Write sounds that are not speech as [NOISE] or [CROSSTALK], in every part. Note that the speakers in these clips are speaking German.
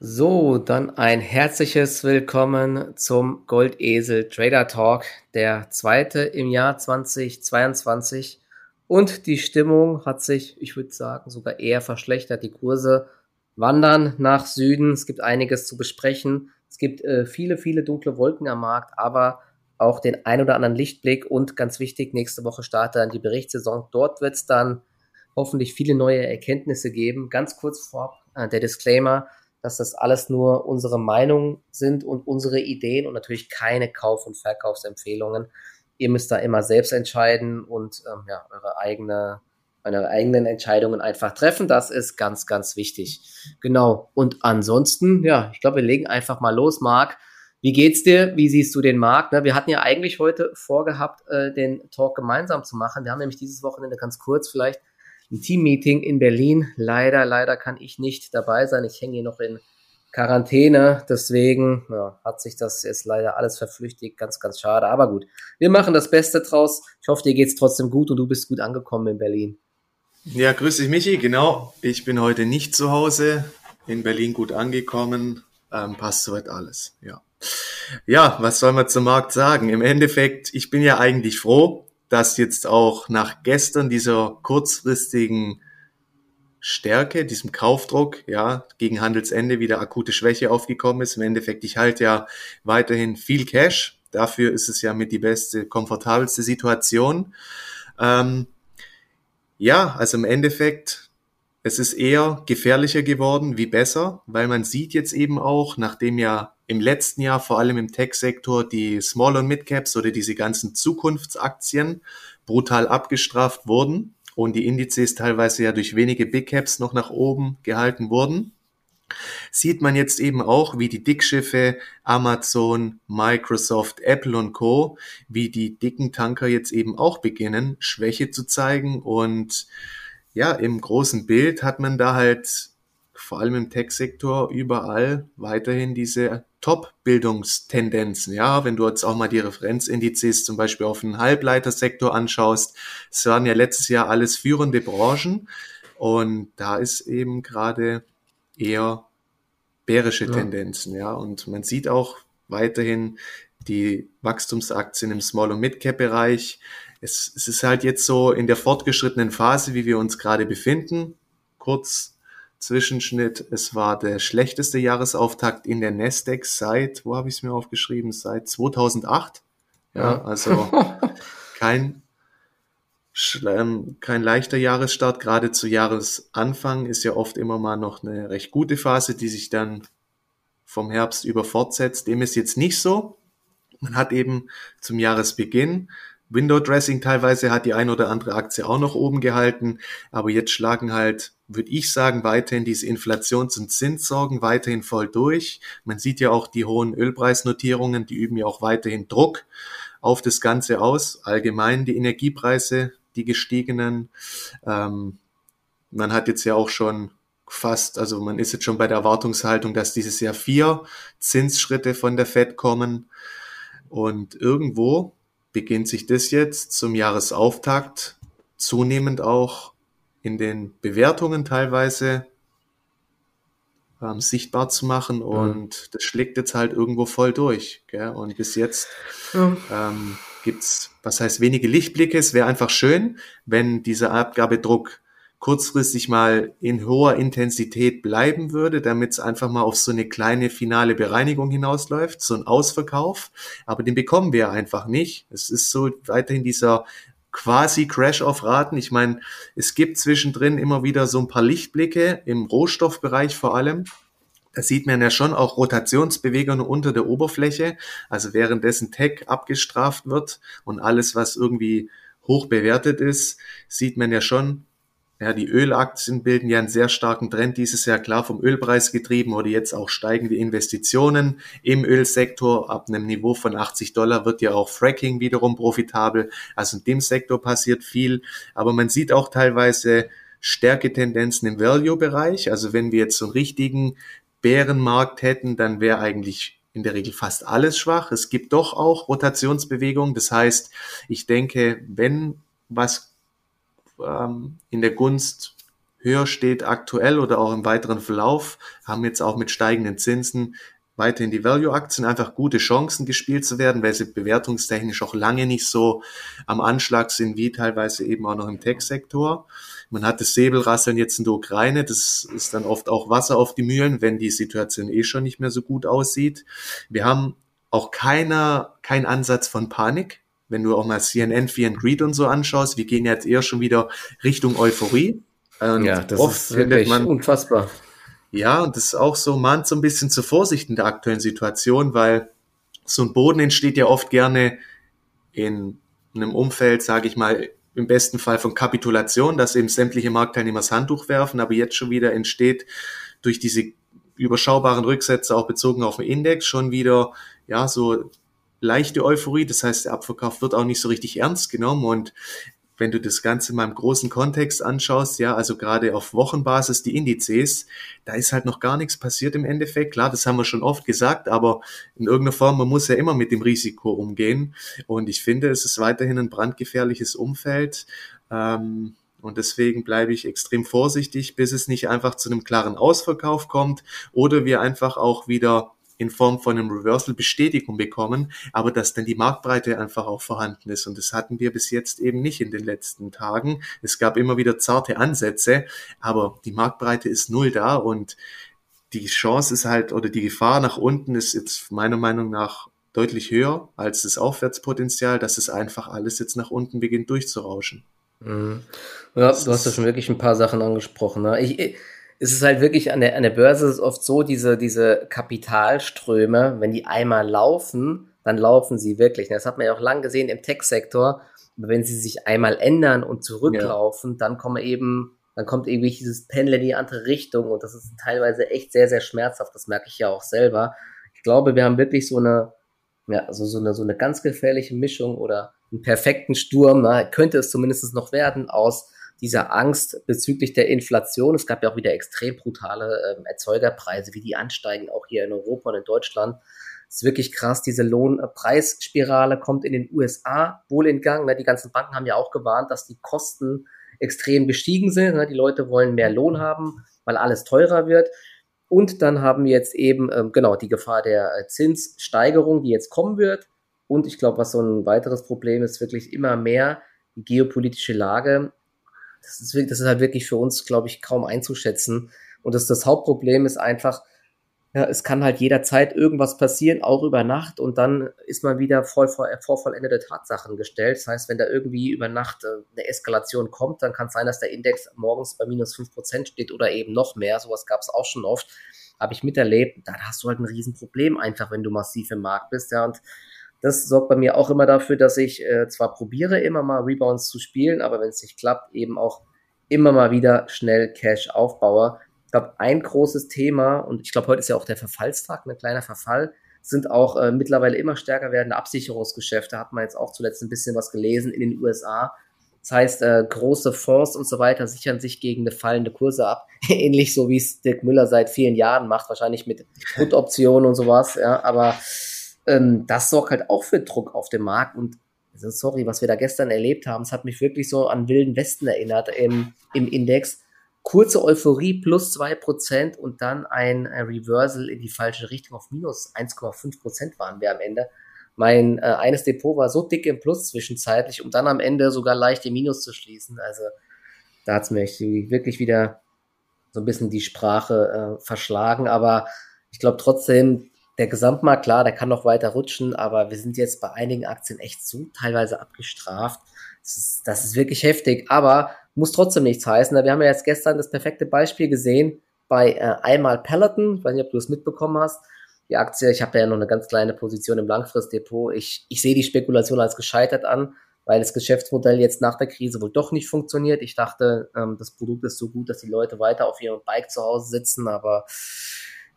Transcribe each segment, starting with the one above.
So, dann ein herzliches Willkommen zum Goldesel Trader Talk, der zweite im Jahr 2022. Und die Stimmung hat sich, ich würde sagen, sogar eher verschlechtert. Die Kurse wandern nach Süden. Es gibt einiges zu besprechen. Es gibt äh, viele, viele dunkle Wolken am Markt, aber auch den ein oder anderen Lichtblick. Und ganz wichtig, nächste Woche startet dann die Berichtssaison. Dort wird es dann hoffentlich viele neue Erkenntnisse geben. Ganz kurz vorab äh, der Disclaimer dass das alles nur unsere Meinungen sind und unsere Ideen und natürlich keine Kauf- und Verkaufsempfehlungen. Ihr müsst da immer selbst entscheiden und ähm, ja, eure eigene, eure eigenen Entscheidungen einfach treffen. Das ist ganz, ganz wichtig. Genau. Und ansonsten, ja, ich glaube, wir legen einfach mal los, Marc. Wie geht's dir? Wie siehst du den Markt? Ne, wir hatten ja eigentlich heute vorgehabt, äh, den Talk gemeinsam zu machen. Wir haben nämlich dieses Wochenende ganz kurz vielleicht ein Teammeeting in Berlin. Leider, leider kann ich nicht dabei sein. Ich hänge hier noch in Quarantäne. Deswegen ja, hat sich das jetzt leider alles verflüchtigt. Ganz, ganz schade. Aber gut, wir machen das Beste draus. Ich hoffe, dir geht's trotzdem gut und du bist gut angekommen in Berlin. Ja, grüß dich, Michi. Genau, ich bin heute nicht zu Hause. In Berlin gut angekommen. Ähm, passt soweit alles. Ja. Ja, was soll man zum Markt sagen? Im Endeffekt, ich bin ja eigentlich froh, dass jetzt auch nach gestern dieser kurzfristigen Stärke, diesem Kaufdruck, ja, gegen Handelsende wieder akute Schwäche aufgekommen ist. Im Endeffekt, ich halte ja weiterhin viel Cash. Dafür ist es ja mit die beste, komfortabelste Situation. Ähm, ja, also im Endeffekt es ist eher gefährlicher geworden wie besser, weil man sieht jetzt eben auch, nachdem ja im letzten Jahr vor allem im Tech-Sektor die Small- und Mid-Caps oder diese ganzen Zukunftsaktien brutal abgestraft wurden und die Indizes teilweise ja durch wenige Big-Caps noch nach oben gehalten wurden, sieht man jetzt eben auch, wie die Dickschiffe Amazon, Microsoft, Apple und Co., wie die dicken Tanker jetzt eben auch beginnen, Schwäche zu zeigen und ja, im großen Bild hat man da halt vor allem im Tech-Sektor überall weiterhin diese Top-Bildungstendenzen. Ja, wenn du jetzt auch mal die Referenzindizes zum Beispiel auf den Halbleitersektor anschaust, es waren ja letztes Jahr alles führende Branchen und da ist eben gerade eher bärische ja. Tendenzen. Ja, und man sieht auch weiterhin die Wachstumsaktien im Small- und Mid-Cap-Bereich es, es ist halt jetzt so in der fortgeschrittenen Phase, wie wir uns gerade befinden. Kurz Zwischenschnitt, es war der schlechteste Jahresauftakt in der Nasdaq seit, wo habe ich es mir aufgeschrieben, seit 2008. Ja, also [LAUGHS] kein kein leichter Jahresstart, gerade zu Jahresanfang ist ja oft immer mal noch eine recht gute Phase, die sich dann vom Herbst über fortsetzt. Dem ist jetzt nicht so. Man hat eben zum Jahresbeginn Window Dressing teilweise hat die ein oder andere Aktie auch noch oben gehalten, aber jetzt schlagen halt, würde ich sagen, weiterhin diese Inflations- und Zinssorgen weiterhin voll durch. Man sieht ja auch die hohen Ölpreisnotierungen, die üben ja auch weiterhin Druck auf das Ganze aus. Allgemein die Energiepreise, die gestiegenen. Ähm, man hat jetzt ja auch schon fast, also man ist jetzt schon bei der Erwartungshaltung, dass dieses Jahr vier Zinsschritte von der Fed kommen. Und irgendwo beginnt sich das jetzt zum Jahresauftakt zunehmend auch in den Bewertungen teilweise ähm, sichtbar zu machen und mhm. das schlägt jetzt halt irgendwo voll durch. Gell? Und bis jetzt mhm. ähm, gibt's, was heißt wenige Lichtblicke. Es wäre einfach schön, wenn dieser Abgabedruck kurzfristig mal in hoher Intensität bleiben würde, damit es einfach mal auf so eine kleine finale Bereinigung hinausläuft, so ein Ausverkauf. Aber den bekommen wir einfach nicht. Es ist so weiterhin dieser quasi Crash auf Raten. Ich meine, es gibt zwischendrin immer wieder so ein paar Lichtblicke im Rohstoffbereich vor allem. Da sieht man ja schon auch Rotationsbewegungen unter der Oberfläche. Also währenddessen Tech abgestraft wird und alles, was irgendwie hoch bewertet ist, sieht man ja schon, ja, die Ölaktien bilden ja einen sehr starken Trend dieses Jahr, klar vom Ölpreis getrieben oder jetzt auch steigende Investitionen im Ölsektor. Ab einem Niveau von 80 Dollar wird ja auch Fracking wiederum profitabel. Also in dem Sektor passiert viel. Aber man sieht auch teilweise Stärketendenzen im Value-Bereich. Also wenn wir jetzt so einen richtigen Bärenmarkt hätten, dann wäre eigentlich in der Regel fast alles schwach. Es gibt doch auch Rotationsbewegungen. Das heißt, ich denke, wenn was ähm, in der Gunst höher steht aktuell oder auch im weiteren Verlauf, haben jetzt auch mit steigenden Zinsen weiterhin die Value-Aktien einfach gute Chancen gespielt zu werden, weil sie bewertungstechnisch auch lange nicht so am Anschlag sind wie teilweise eben auch noch im Tech-Sektor. Man hat das Säbelrasseln jetzt in der Ukraine, das ist dann oft auch Wasser auf die Mühlen, wenn die Situation eh schon nicht mehr so gut aussieht. Wir haben auch keiner, kein Ansatz von Panik. Wenn du auch mal CNN, Fear and Greed und so anschaust, wir gehen jetzt eher schon wieder Richtung Euphorie. Und ja, das ist wirklich man, unfassbar. Ja, und das ist auch so, mahnt so ein bisschen zur Vorsicht in der aktuellen Situation, weil so ein Boden entsteht ja oft gerne in einem Umfeld, sage ich mal, im besten Fall von Kapitulation, dass eben sämtliche Marktteilnehmer das Handtuch werfen, aber jetzt schon wieder entsteht durch diese überschaubaren Rücksätze auch bezogen auf den Index schon wieder, ja, so leichte Euphorie. Das heißt, der Abverkauf wird auch nicht so richtig ernst genommen und wenn du das Ganze mal im großen Kontext anschaust, ja, also gerade auf Wochenbasis die Indizes, da ist halt noch gar nichts passiert im Endeffekt. Klar, das haben wir schon oft gesagt, aber in irgendeiner Form, man muss ja immer mit dem Risiko umgehen. Und ich finde, es ist weiterhin ein brandgefährliches Umfeld. Ähm, und deswegen bleibe ich extrem vorsichtig, bis es nicht einfach zu einem klaren Ausverkauf kommt oder wir einfach auch wieder in Form von einem Reversal Bestätigung bekommen, aber dass dann die Marktbreite einfach auch vorhanden ist. Und das hatten wir bis jetzt eben nicht in den letzten Tagen. Es gab immer wieder zarte Ansätze, aber die Marktbreite ist null da und die Chance ist halt, oder die Gefahr nach unten ist jetzt meiner Meinung nach deutlich höher als das Aufwärtspotenzial, dass es einfach alles jetzt nach unten beginnt durchzurauschen. Mhm. Ja, du hast ja schon wirklich ein paar Sachen angesprochen. Ne? Ich, es ist halt wirklich an der, an der Börse ist oft so, diese, diese Kapitalströme, wenn die einmal laufen, dann laufen sie wirklich. Das hat man ja auch lang gesehen im Tech-Sektor. Wenn sie sich einmal ändern und zurücklaufen, ja. dann kommen eben, dann kommt irgendwie dieses Pendeln in die andere Richtung und das ist teilweise echt sehr, sehr schmerzhaft. Das merke ich ja auch selber. Ich glaube, wir haben wirklich so eine, ja, also so eine, so eine ganz gefährliche Mischung oder einen perfekten Sturm, na, könnte es zumindest noch werden, aus dieser Angst bezüglich der Inflation. Es gab ja auch wieder extrem brutale ähm, Erzeugerpreise, wie die ansteigen, auch hier in Europa und in Deutschland. Es ist wirklich krass. Diese Lohnpreisspirale kommt in den USA wohl in Gang. Ne? Die ganzen Banken haben ja auch gewarnt, dass die Kosten extrem gestiegen sind. Ne? Die Leute wollen mehr Lohn haben, weil alles teurer wird. Und dann haben wir jetzt eben, ähm, genau, die Gefahr der äh, Zinssteigerung, die jetzt kommen wird. Und ich glaube, was so ein weiteres Problem ist, wirklich immer mehr die geopolitische Lage das ist, das ist halt wirklich für uns, glaube ich, kaum einzuschätzen. Und das, das Hauptproblem ist einfach, ja, es kann halt jederzeit irgendwas passieren, auch über Nacht, und dann ist man wieder voll vor, vor vollendete Tatsachen gestellt. Das heißt, wenn da irgendwie über Nacht äh, eine Eskalation kommt, dann kann es sein, dass der Index morgens bei minus fünf Prozent steht oder eben noch mehr. Sowas gab es auch schon oft. Habe ich miterlebt. Da hast du halt ein Riesenproblem einfach, wenn du massiv im Markt bist. Ja, und das sorgt bei mir auch immer dafür, dass ich äh, zwar probiere, immer mal Rebounds zu spielen, aber wenn es nicht klappt, eben auch immer mal wieder schnell Cash aufbaue. Ich glaube, ein großes Thema, und ich glaube, heute ist ja auch der Verfallstag, ein kleiner Verfall, sind auch äh, mittlerweile immer stärker werdende Absicherungsgeschäfte. Hat man jetzt auch zuletzt ein bisschen was gelesen in den USA. Das heißt, äh, große Fonds und so weiter sichern sich gegen eine fallende Kurse ab. [LAUGHS] Ähnlich so wie es Dirk Müller seit vielen Jahren macht, wahrscheinlich mit Put-Optionen und sowas. Ja, aber ähm, das sorgt halt auch für Druck auf dem Markt und also sorry, was wir da gestern erlebt haben, es hat mich wirklich so an Wilden Westen erinnert im, im Index. Kurze Euphorie plus zwei Prozent und dann ein Reversal in die falsche Richtung auf minus 1,5 Prozent waren wir am Ende. Mein äh, eines Depot war so dick im Plus zwischenzeitlich, um dann am Ende sogar leicht im Minus zu schließen. Also da hat es mir wirklich wieder so ein bisschen die Sprache äh, verschlagen. Aber ich glaube trotzdem, der Gesamtmarkt, klar, der kann noch weiter rutschen, aber wir sind jetzt bei einigen Aktien echt so teilweise abgestraft. Das ist, das ist wirklich heftig, aber muss trotzdem nichts heißen. Wir haben ja jetzt gestern das perfekte Beispiel gesehen bei äh, einmal Peloton. Ich weiß nicht, ob du es mitbekommen hast. Die Aktie, ich habe ja noch eine ganz kleine Position im Langfristdepot. Ich, ich sehe die Spekulation als gescheitert an, weil das Geschäftsmodell jetzt nach der Krise wohl doch nicht funktioniert. Ich dachte, ähm, das Produkt ist so gut, dass die Leute weiter auf ihrem Bike zu Hause sitzen, aber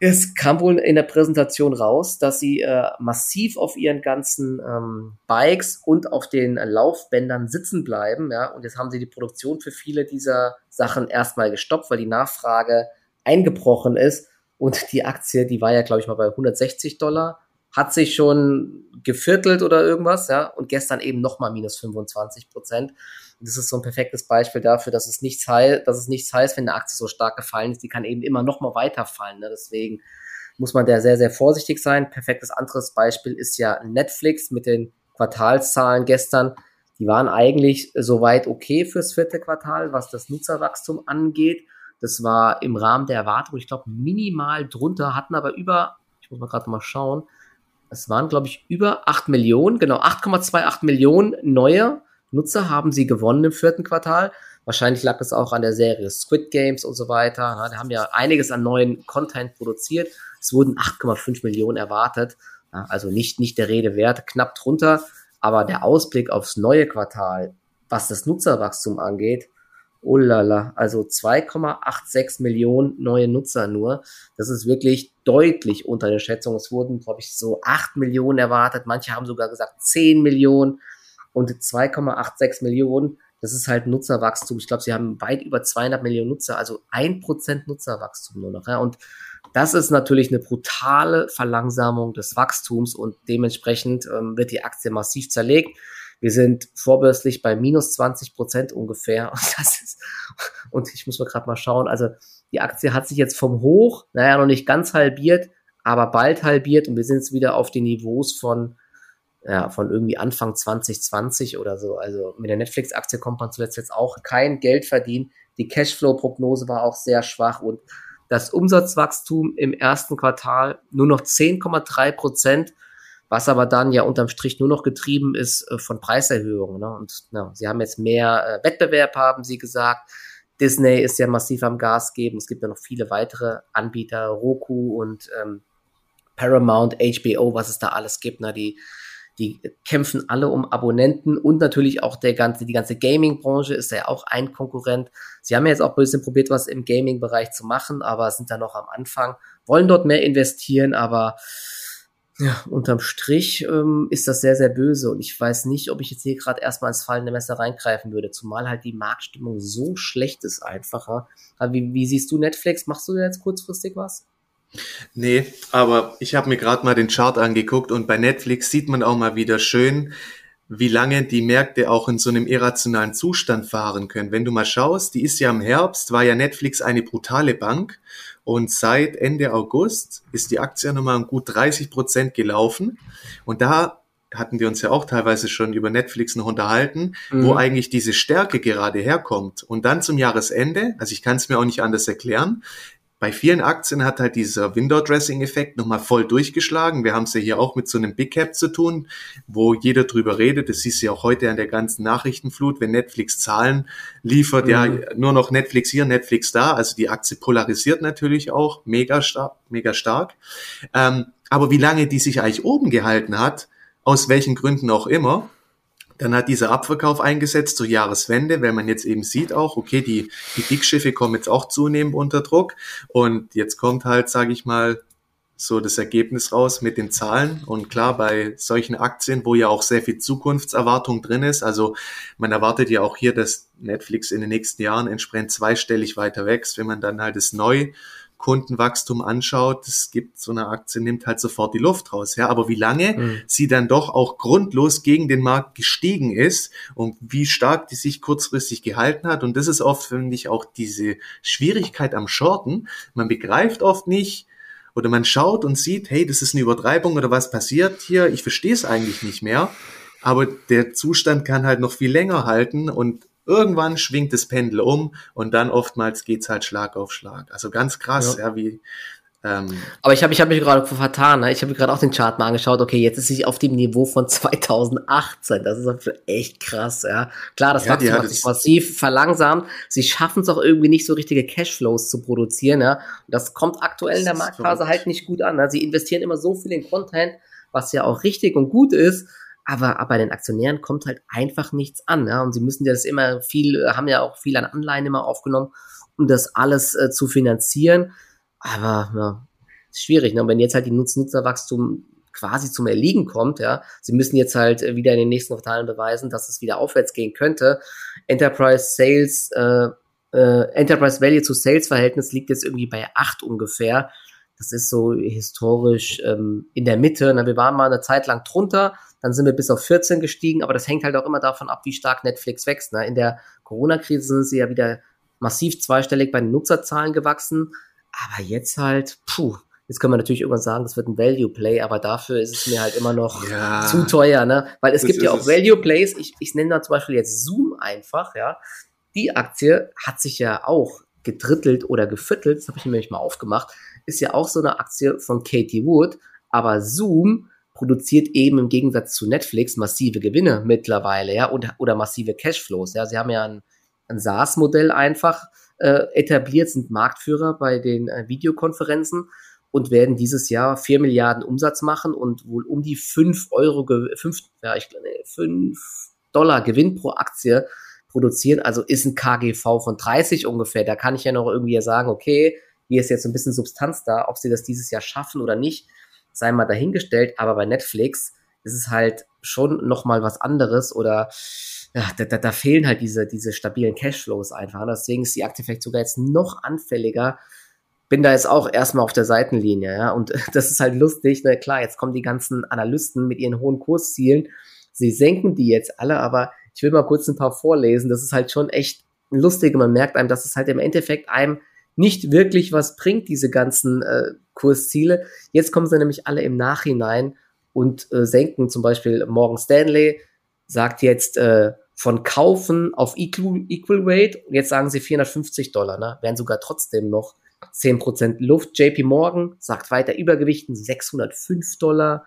es kam wohl in der Präsentation raus, dass sie äh, massiv auf ihren ganzen ähm, Bikes und auf den Laufbändern sitzen bleiben. Ja, und jetzt haben sie die Produktion für viele dieser Sachen erstmal gestoppt, weil die Nachfrage eingebrochen ist. Und die Aktie, die war ja, glaube ich, mal bei 160 Dollar, hat sich schon geviertelt oder irgendwas, ja, und gestern eben nochmal minus 25 Prozent. Das ist so ein perfektes Beispiel dafür, dass es nichts heißt, dass es nichts heißt, wenn eine Aktie so stark gefallen ist, die kann eben immer noch mal weiterfallen. Ne? Deswegen muss man da sehr, sehr vorsichtig sein. Perfektes anderes Beispiel ist ja Netflix mit den Quartalszahlen gestern. Die waren eigentlich soweit okay fürs vierte Quartal, was das Nutzerwachstum angeht. Das war im Rahmen der Erwartung, ich glaube, minimal drunter, hatten aber über, ich muss mal gerade mal schauen, es waren, glaube ich, über 8 Millionen, genau, 8,28 Millionen neue Nutzer haben sie gewonnen im vierten Quartal. Wahrscheinlich lag es auch an der Serie Squid Games und so weiter. Die haben ja einiges an neuen Content produziert. Es wurden 8,5 Millionen erwartet. Also nicht, nicht der Rede wert, knapp drunter. Aber der Ausblick aufs neue Quartal, was das Nutzerwachstum angeht, oh lala, also 2,86 Millionen neue Nutzer nur. Das ist wirklich deutlich unter der Schätzung. Es wurden, glaube ich, so 8 Millionen erwartet. Manche haben sogar gesagt 10 Millionen und 2,86 Millionen. Das ist halt Nutzerwachstum. Ich glaube, sie haben weit über 200 Millionen Nutzer, also ein Prozent Nutzerwachstum nur noch. Ja. Und das ist natürlich eine brutale Verlangsamung des Wachstums und dementsprechend ähm, wird die Aktie massiv zerlegt. Wir sind vorbörslich bei minus 20 Prozent ungefähr. [LAUGHS] Und, das ist, und ich muss mal gerade mal schauen. Also die Aktie hat sich jetzt vom Hoch, naja, noch nicht ganz halbiert, aber bald halbiert und wir sind jetzt wieder auf den Niveaus von, ja, von irgendwie Anfang 2020 oder so. Also mit der Netflix-Aktie kommt man zuletzt jetzt auch kein Geld verdienen. Die Cashflow-Prognose war auch sehr schwach und das Umsatzwachstum im ersten Quartal nur noch 10,3 Prozent, was aber dann ja unterm Strich nur noch getrieben ist äh, von Preiserhöhungen. Ne? Und ja, sie haben jetzt mehr äh, Wettbewerb, haben sie gesagt. Disney ist ja massiv am Gas geben. Es gibt ja noch viele weitere Anbieter, Roku und ähm, Paramount, HBO, was es da alles gibt. Ne? Die die kämpfen alle um Abonnenten und natürlich auch der ganze, die ganze Gaming-Branche ist ja auch ein Konkurrent. Sie haben ja jetzt auch ein bisschen probiert, was im Gaming-Bereich zu machen, aber sind da noch am Anfang, wollen dort mehr investieren, aber ja, unterm Strich ähm, ist das sehr, sehr böse und ich weiß nicht, ob ich jetzt hier gerade erstmal ins fallende Messer reingreifen würde, zumal halt die Marktstimmung so schlecht ist einfacher. Wie, wie siehst du Netflix? Machst du da jetzt kurzfristig was? Nee, aber ich habe mir gerade mal den Chart angeguckt und bei Netflix sieht man auch mal wieder schön, wie lange die Märkte auch in so einem irrationalen Zustand fahren können. Wenn du mal schaust, die ist ja im Herbst, war ja Netflix eine brutale Bank und seit Ende August ist die Aktie nochmal um gut 30 Prozent gelaufen und da hatten wir uns ja auch teilweise schon über Netflix noch unterhalten, mhm. wo eigentlich diese Stärke gerade herkommt. Und dann zum Jahresende, also ich kann es mir auch nicht anders erklären, bei vielen Aktien hat halt dieser Window-Dressing-Effekt nochmal voll durchgeschlagen. Wir haben es ja hier auch mit so einem Big Cap zu tun, wo jeder drüber redet. Das siehst du ja auch heute an der ganzen Nachrichtenflut, wenn Netflix Zahlen liefert, mhm. ja, nur noch Netflix hier, Netflix da. Also die Aktie polarisiert natürlich auch mega stark, mega stark. Ähm, aber wie lange die sich eigentlich oben gehalten hat, aus welchen Gründen auch immer, dann hat dieser Abverkauf eingesetzt zur Jahreswende, weil man jetzt eben sieht auch, okay, die, die Dickschiffe kommen jetzt auch zunehmend unter Druck. Und jetzt kommt halt, sage ich mal, so das Ergebnis raus mit den Zahlen. Und klar, bei solchen Aktien, wo ja auch sehr viel Zukunftserwartung drin ist, also man erwartet ja auch hier, dass Netflix in den nächsten Jahren entsprechend zweistellig weiter wächst, wenn man dann halt das neu Kundenwachstum anschaut, es gibt so eine Aktie, nimmt halt sofort die Luft raus. Ja, aber wie lange mhm. sie dann doch auch grundlos gegen den Markt gestiegen ist und wie stark die sich kurzfristig gehalten hat. Und das ist oft, finde ich, auch diese Schwierigkeit am Shorten. Man begreift oft nicht, oder man schaut und sieht, hey, das ist eine Übertreibung oder was passiert hier, ich verstehe es eigentlich nicht mehr. Aber der Zustand kann halt noch viel länger halten und irgendwann schwingt das Pendel um und dann oftmals geht's halt Schlag auf Schlag. Also ganz krass, ja, ja wie. Ähm, Aber ich habe ich hab mich gerade vertan. Ne? Ich habe mir gerade auch den Chart mal angeschaut. Okay, jetzt ist sie auf dem Niveau von 2018. Das ist echt krass. Ja, klar, das ja, Wachstum hat sich massiv verlangsamt. Sie schaffen es auch irgendwie nicht so richtige Cashflows zu produzieren. Ja, und das kommt aktuell in der Marktphase halt nicht gut an. Ne? Sie investieren immer so viel in Content, was ja auch richtig und gut ist aber, bei den Aktionären kommt halt einfach nichts an. Ja? Und sie müssen ja das immer viel, haben ja auch viel an Anleihen immer aufgenommen, um das alles äh, zu finanzieren. Aber ja, ist schwierig. Ne? Und wenn jetzt halt die Nutz-Nutzerwachstum quasi zum Erliegen kommt, ja, sie müssen jetzt halt äh, wieder in den nächsten Quartalen beweisen, dass es wieder aufwärts gehen könnte. Enterprise Sales, äh, äh, Enterprise Value zu Sales Verhältnis liegt jetzt irgendwie bei acht ungefähr das ist so historisch ähm, in der Mitte. Na, wir waren mal eine Zeit lang drunter, dann sind wir bis auf 14 gestiegen, aber das hängt halt auch immer davon ab, wie stark Netflix wächst. Ne? In der Corona-Krise sind sie ja wieder massiv zweistellig bei den Nutzerzahlen gewachsen, aber jetzt halt, puh, Jetzt können wir natürlich irgendwann sagen, das wird ein Value Play, aber dafür ist es mir halt immer noch ja, zu teuer, ne? Weil es gibt ja auch Value Plays. Ich, ich nenne da zum Beispiel jetzt Zoom einfach, ja. Die Aktie hat sich ja auch gedrittelt oder geviertelt, das habe ich nämlich mal aufgemacht, ist ja auch so eine Aktie von Katie Wood, aber Zoom produziert eben im Gegensatz zu Netflix massive Gewinne mittlerweile, ja, und, oder massive Cashflows, ja. Sie haben ja ein, ein SaaS-Modell einfach äh, etabliert, sind Marktführer bei den äh, Videokonferenzen und werden dieses Jahr 4 Milliarden Umsatz machen und wohl um die 5 Euro, 5, ja, ich glaube, 5 Dollar Gewinn pro Aktie produzieren. Also ist ein KGV von 30 ungefähr. Da kann ich ja noch irgendwie sagen, okay, hier ist jetzt ein bisschen Substanz da. Ob sie das dieses Jahr schaffen oder nicht, sei mal dahingestellt. Aber bei Netflix ist es halt schon nochmal was anderes oder ja, da, da, da fehlen halt diese, diese stabilen Cashflows einfach. Deswegen ist die Aktie vielleicht sogar jetzt noch anfälliger bin da jetzt auch erstmal auf der Seitenlinie, ja. Und [LAUGHS] das ist halt lustig, ne? Klar, jetzt kommen die ganzen Analysten mit ihren hohen Kurszielen. Sie senken die jetzt alle, aber ich will mal kurz ein paar vorlesen. Das ist halt schon echt lustig. Man merkt einem, dass es halt im Endeffekt einem nicht wirklich was bringt, diese ganzen äh, Kursziele. Jetzt kommen sie nämlich alle im Nachhinein und äh, senken zum Beispiel Morgan Stanley, sagt jetzt äh, von Kaufen auf Equal, Equal Rate und jetzt sagen sie 450 Dollar, ne? wären sogar trotzdem noch 10% Luft. JP Morgan sagt weiter Übergewichten 605 Dollar.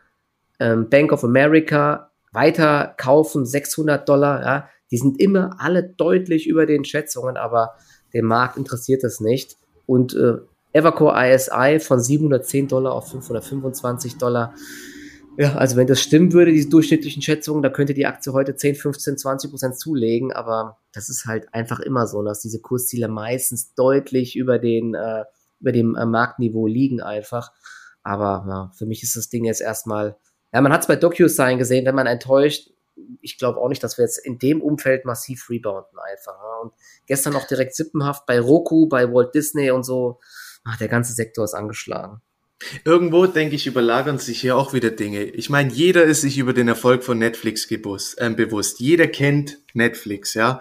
Ähm, Bank of America weiter kaufen 600 Dollar. Ja. Die sind immer alle deutlich über den Schätzungen, aber den Markt interessiert das nicht. Und äh, Evercore ISI von 710 Dollar auf 525 Dollar. Ja, also wenn das stimmen würde, diese durchschnittlichen Schätzungen, da könnte die Aktie heute 10, 15, 20 Prozent zulegen, aber das ist halt einfach immer so, dass diese Kursziele meistens deutlich über den, äh, über dem äh, Marktniveau liegen einfach. Aber ja, für mich ist das Ding jetzt erstmal, ja, man hat es bei DocuSign gesehen, wenn man enttäuscht, ich glaube auch nicht, dass wir jetzt in dem Umfeld massiv rebounden einfach. Ja. Und gestern auch direkt sippenhaft bei Roku, bei Walt Disney und so, ach, der ganze Sektor ist angeschlagen. Irgendwo, denke ich, überlagern sich hier auch wieder Dinge. Ich meine, jeder ist sich über den Erfolg von Netflix gebus, äh, bewusst. Jeder kennt Netflix, ja.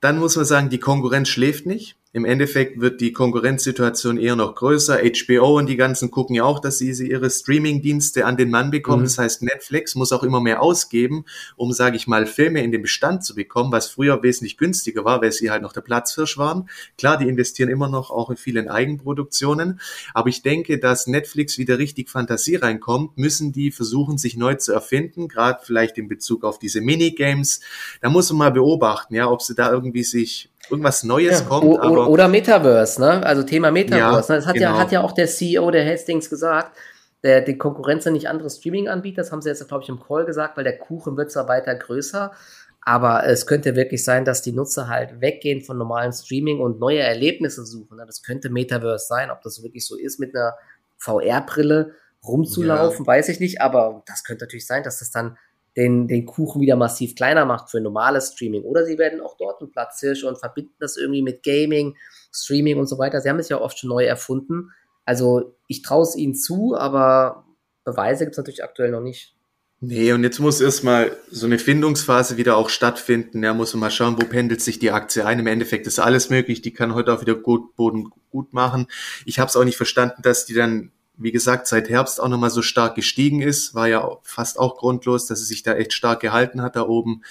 Dann muss man sagen, die Konkurrenz schläft nicht. Im Endeffekt wird die Konkurrenzsituation eher noch größer. HBO und die ganzen gucken ja auch, dass sie ihre Streaming-Dienste an den Mann bekommen. Mhm. Das heißt, Netflix muss auch immer mehr ausgeben, um, sage ich mal, Filme in den Bestand zu bekommen, was früher wesentlich günstiger war, weil sie halt noch der Platzhirsch waren. Klar, die investieren immer noch auch in vielen Eigenproduktionen. Aber ich denke, dass Netflix wieder richtig Fantasie reinkommt, müssen die versuchen, sich neu zu erfinden, gerade vielleicht in Bezug auf diese Minigames. Da muss man mal beobachten, ja, ob sie da irgendwie sich irgendwas Neues ja, kommt. Aber oder Metaverse, ne? Also Thema Metaverse. Ja, ne? Das hat genau. ja, hat ja auch der CEO der Hastings gesagt. Der, die Konkurrenz sind nicht andere Streaming-Anbieter, das haben sie jetzt, glaube ich, im Call gesagt, weil der Kuchen wird zwar weiter größer, aber es könnte wirklich sein, dass die Nutzer halt weggehen von normalen Streaming und neue Erlebnisse suchen. Ne? Das könnte Metaverse sein, ob das wirklich so ist, mit einer VR-Brille rumzulaufen, ja. weiß ich nicht, aber das könnte natürlich sein, dass das dann den, den Kuchen wieder massiv kleiner macht für normales Streaming. Oder sie werden auch dort ein Platzhirsch und verbinden das irgendwie mit Gaming, Streaming und so weiter. Sie haben es ja oft schon neu erfunden. Also ich traue es ihnen zu, aber Beweise gibt es natürlich aktuell noch nicht. Nee, und jetzt muss erstmal so eine Findungsphase wieder auch stattfinden. Ja, muss man mal schauen, wo pendelt sich die Aktie ein. Im Endeffekt ist alles möglich. Die kann heute auch wieder gut Boden gut machen. Ich habe es auch nicht verstanden, dass die dann wie gesagt, seit Herbst auch nochmal so stark gestiegen ist. War ja fast auch grundlos, dass es sich da echt stark gehalten hat da oben.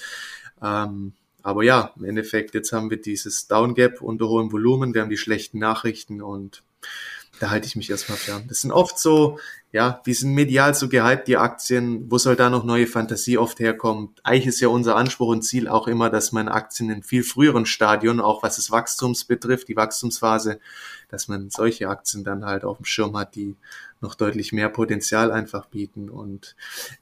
Ähm, aber ja, im Endeffekt, jetzt haben wir dieses Downgap unter hohem Volumen, wir haben die schlechten Nachrichten und da halte ich mich erstmal fern. Das sind oft so, ja, die sind medial so gehypt, die Aktien. Wo soll da noch neue Fantasie oft herkommen? Eigentlich ist ja unser Anspruch und Ziel auch immer, dass man Aktien in viel früheren Stadion, auch was das Wachstums betrifft, die Wachstumsphase, dass man solche Aktien dann halt auf dem Schirm hat, die noch deutlich mehr Potenzial einfach bieten. Und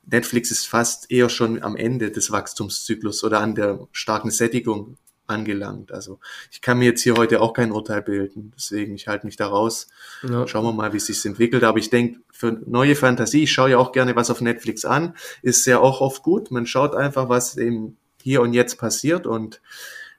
Netflix ist fast eher schon am Ende des Wachstumszyklus oder an der starken Sättigung angelangt. Also ich kann mir jetzt hier heute auch kein Urteil bilden, deswegen ich halte mich da raus. Ja. Schauen wir mal, wie es sich entwickelt. Aber ich denke, für neue Fantasie, ich schaue ja auch gerne was auf Netflix an, ist ja auch oft gut. Man schaut einfach, was eben hier und jetzt passiert und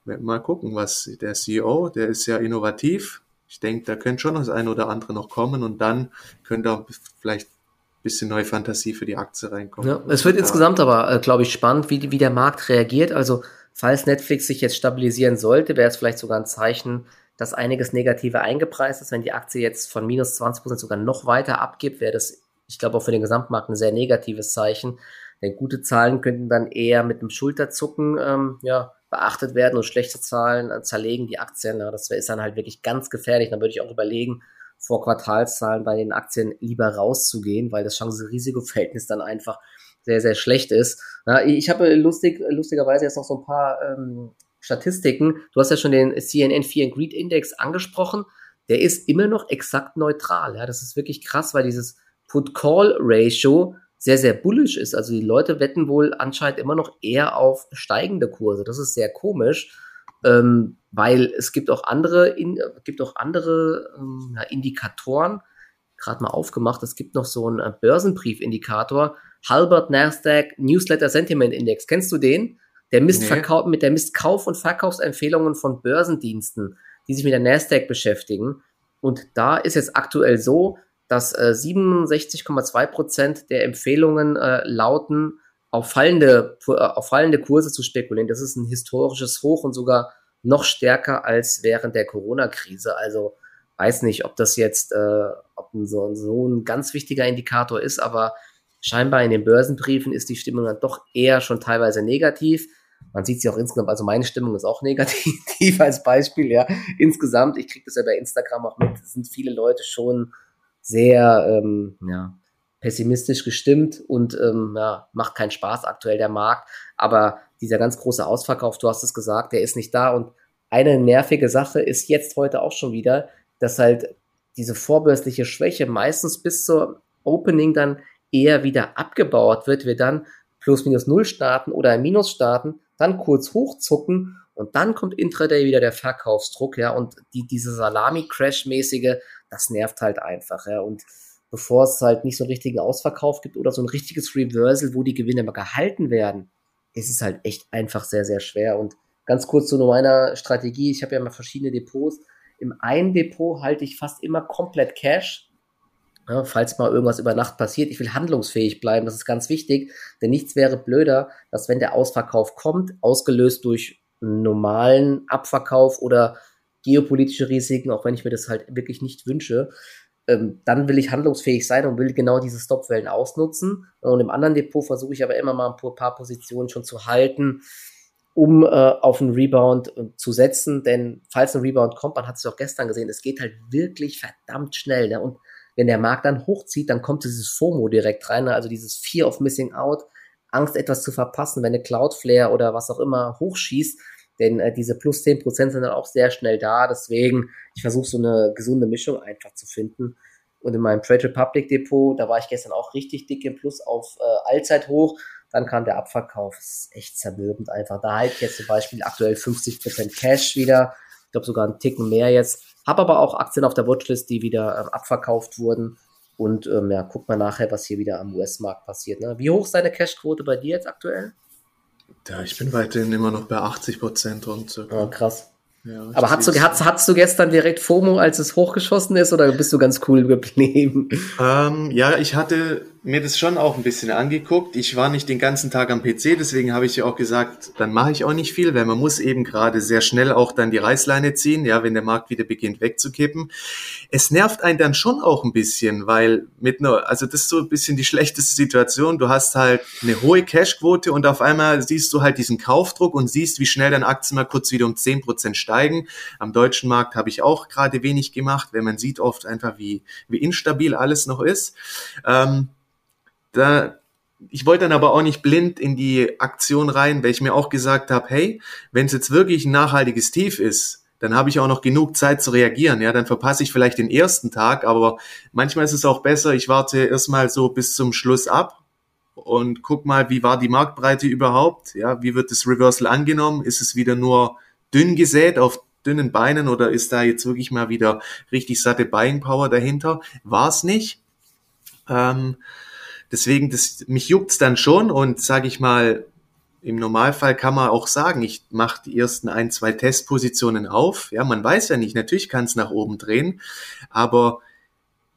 mal gucken, was der CEO, der ist ja innovativ, ich denke, da könnte schon das eine oder andere noch kommen und dann könnte auch vielleicht ein bisschen neue Fantasie für die Aktie reinkommen. Ja, es wird insgesamt aber, äh, glaube ich, spannend, wie, wie der Markt reagiert. Also, falls Netflix sich jetzt stabilisieren sollte, wäre es vielleicht sogar ein Zeichen, dass einiges Negative eingepreist ist. Wenn die Aktie jetzt von minus 20 Prozent sogar noch weiter abgibt, wäre das, ich glaube, auch für den Gesamtmarkt ein sehr negatives Zeichen. Denn gute Zahlen könnten dann eher mit einem Schulterzucken ähm, ja, beachtet werden und schlechte Zahlen äh, zerlegen die Aktien. Ja, das ist dann halt wirklich ganz gefährlich. Dann würde ich auch überlegen, vor Quartalszahlen bei den Aktien lieber rauszugehen, weil das Chance-Risiko-Verhältnis dann einfach sehr, sehr schlecht ist. Ja, ich habe lustig, lustigerweise jetzt noch so ein paar ähm, Statistiken. Du hast ja schon den CNN Fear and Greed Index angesprochen. Der ist immer noch exakt neutral. Ja, das ist wirklich krass, weil dieses Put-Call-Ratio sehr, sehr bullish ist. Also die Leute wetten wohl anscheinend immer noch eher auf steigende Kurse. Das ist sehr komisch, ähm, weil es gibt auch andere, in, gibt auch andere ähm, Indikatoren, gerade mal aufgemacht. Es gibt noch so einen äh, Börsenbriefindikator, Halbert Nasdaq Newsletter Sentiment Index. Kennst du den? Der misst, nee. Verkauf, mit der misst Kauf- und Verkaufsempfehlungen von Börsendiensten, die sich mit der Nasdaq beschäftigen. Und da ist es aktuell so, dass äh, 67,2 Prozent der Empfehlungen äh, lauten, auf fallende, äh, auf fallende Kurse zu spekulieren. Das ist ein historisches Hoch und sogar noch stärker als während der Corona-Krise. Also weiß nicht, ob das jetzt äh, ob so, so ein ganz wichtiger Indikator ist, aber scheinbar in den Börsenbriefen ist die Stimmung dann doch eher schon teilweise negativ. Man sieht sie auch insgesamt, also meine Stimmung ist auch [LAUGHS] negativ als Beispiel, ja. Insgesamt, ich kriege das ja bei Instagram auch mit, sind viele Leute schon sehr ähm, ja, pessimistisch gestimmt und ähm, ja, macht keinen Spaß aktuell der Markt. Aber dieser ganz große Ausverkauf, du hast es gesagt, der ist nicht da. Und eine nervige Sache ist jetzt heute auch schon wieder, dass halt diese vorbörsliche Schwäche meistens bis zur Opening dann eher wieder abgebaut wird, wir dann plus minus null starten oder Minus starten, dann kurz hochzucken und dann kommt Intraday wieder der Verkaufsdruck, ja, und die, diese Salami-Crash-mäßige, das nervt halt einfach, ja. Und bevor es halt nicht so einen richtigen Ausverkauf gibt oder so ein richtiges Reversal, wo die Gewinne mal gehalten werden, ist es halt echt einfach sehr, sehr schwer. Und ganz kurz zu meiner Strategie. Ich habe ja mal verschiedene Depots. Im einen Depot halte ich fast immer komplett Cash. Ja, falls mal irgendwas über Nacht passiert, ich will handlungsfähig bleiben, das ist ganz wichtig, denn nichts wäre blöder, dass wenn der Ausverkauf kommt, ausgelöst durch normalen Abverkauf oder geopolitische Risiken, auch wenn ich mir das halt wirklich nicht wünsche, ähm, dann will ich handlungsfähig sein und will genau diese Stopwellen ausnutzen. Und im anderen Depot versuche ich aber immer mal ein paar Positionen schon zu halten, um äh, auf einen Rebound äh, zu setzen. Denn falls ein Rebound kommt, man hat es auch gestern gesehen, es geht halt wirklich verdammt schnell. Ne? Und wenn der Markt dann hochzieht, dann kommt dieses FOMO direkt rein, ne? also dieses Fear of Missing Out, Angst etwas zu verpassen, wenn eine Cloudflare oder was auch immer hochschießt denn äh, diese plus 10% sind dann auch sehr schnell da. Deswegen, ich versuche so eine gesunde Mischung einfach zu finden. Und in meinem Trade Republic Depot, da war ich gestern auch richtig dick im Plus auf äh, Allzeithoch. Dann kam der Abverkauf. Das ist echt zermürbend einfach. Da halt jetzt zum Beispiel aktuell 50% Cash wieder. Ich glaube sogar einen Ticken mehr jetzt. Habe aber auch Aktien auf der Watchlist, die wieder ähm, abverkauft wurden. Und ähm, ja, guck mal nachher, was hier wieder am US-Markt passiert. Ne? Wie hoch ist deine Cashquote bei dir jetzt aktuell? Ja, ich bin weiterhin immer noch bei 80 Prozent und so. Oh, krass. Ja, Aber hast du, hast, hast du gestern direkt FOMO, als es hochgeschossen ist, oder bist du ganz cool geblieben? Ähm, ja, ich hatte mir das schon auch ein bisschen angeguckt. Ich war nicht den ganzen Tag am PC, deswegen habe ich ja auch gesagt, dann mache ich auch nicht viel, weil man muss eben gerade sehr schnell auch dann die Reißleine ziehen, ja, wenn der Markt wieder beginnt wegzukippen. Es nervt einen dann schon auch ein bisschen, weil mit einer, also das ist so ein bisschen die schlechteste Situation. Du hast halt eine hohe Cashquote und auf einmal siehst du halt diesen Kaufdruck und siehst, wie schnell dein Aktien mal kurz wieder um zehn Prozent steigen. Am deutschen Markt habe ich auch gerade wenig gemacht, wenn man sieht oft einfach, wie, wie instabil alles noch ist. Ähm, da, ich wollte dann aber auch nicht blind in die Aktion rein, weil ich mir auch gesagt habe, hey, wenn es jetzt wirklich ein nachhaltiges Tief ist, dann habe ich auch noch genug Zeit zu reagieren. Ja, dann verpasse ich vielleicht den ersten Tag, aber manchmal ist es auch besser, ich warte erstmal so bis zum Schluss ab und guck mal, wie war die Marktbreite überhaupt? Ja, wie wird das Reversal angenommen? Ist es wieder nur dünn gesät auf dünnen Beinen oder ist da jetzt wirklich mal wieder richtig satte Buying Power dahinter? War es nicht. Ähm, Deswegen, das, mich juckt's dann schon und sage ich mal, im Normalfall kann man auch sagen, ich mache die ersten ein, zwei Testpositionen auf. Ja, man weiß ja nicht, natürlich kann es nach oben drehen, aber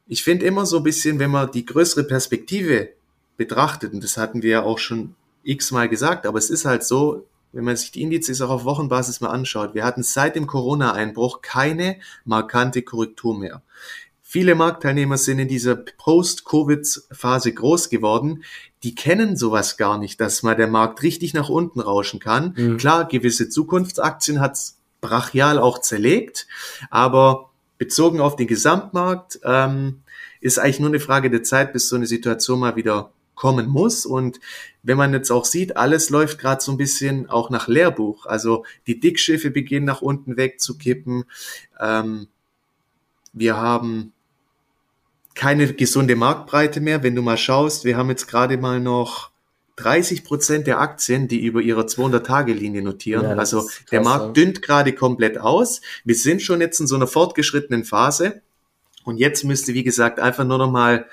ich finde immer so ein bisschen, wenn man die größere Perspektive betrachtet, und das hatten wir ja auch schon x-mal gesagt, aber es ist halt so, wenn man sich die Indizes auch auf Wochenbasis mal anschaut, wir hatten seit dem Corona-Einbruch keine markante Korrektur mehr. Viele Marktteilnehmer sind in dieser Post-Covid-Phase groß geworden. Die kennen sowas gar nicht, dass mal der Markt richtig nach unten rauschen kann. Mhm. Klar, gewisse Zukunftsaktien hat's brachial auch zerlegt, aber bezogen auf den Gesamtmarkt ähm, ist eigentlich nur eine Frage der Zeit, bis so eine Situation mal wieder kommen muss. Und wenn man jetzt auch sieht, alles läuft gerade so ein bisschen auch nach Lehrbuch. Also die Dickschiffe beginnen nach unten wegzukippen. Ähm, wir haben keine gesunde Marktbreite mehr. Wenn du mal schaust, wir haben jetzt gerade mal noch 30 Prozent der Aktien, die über ihrer 200-Tage-Linie notieren. Ja, also krass, der Markt dünnt gerade komplett aus. Wir sind schon jetzt in so einer fortgeschrittenen Phase. Und jetzt müsste, wie gesagt, einfach nur noch mal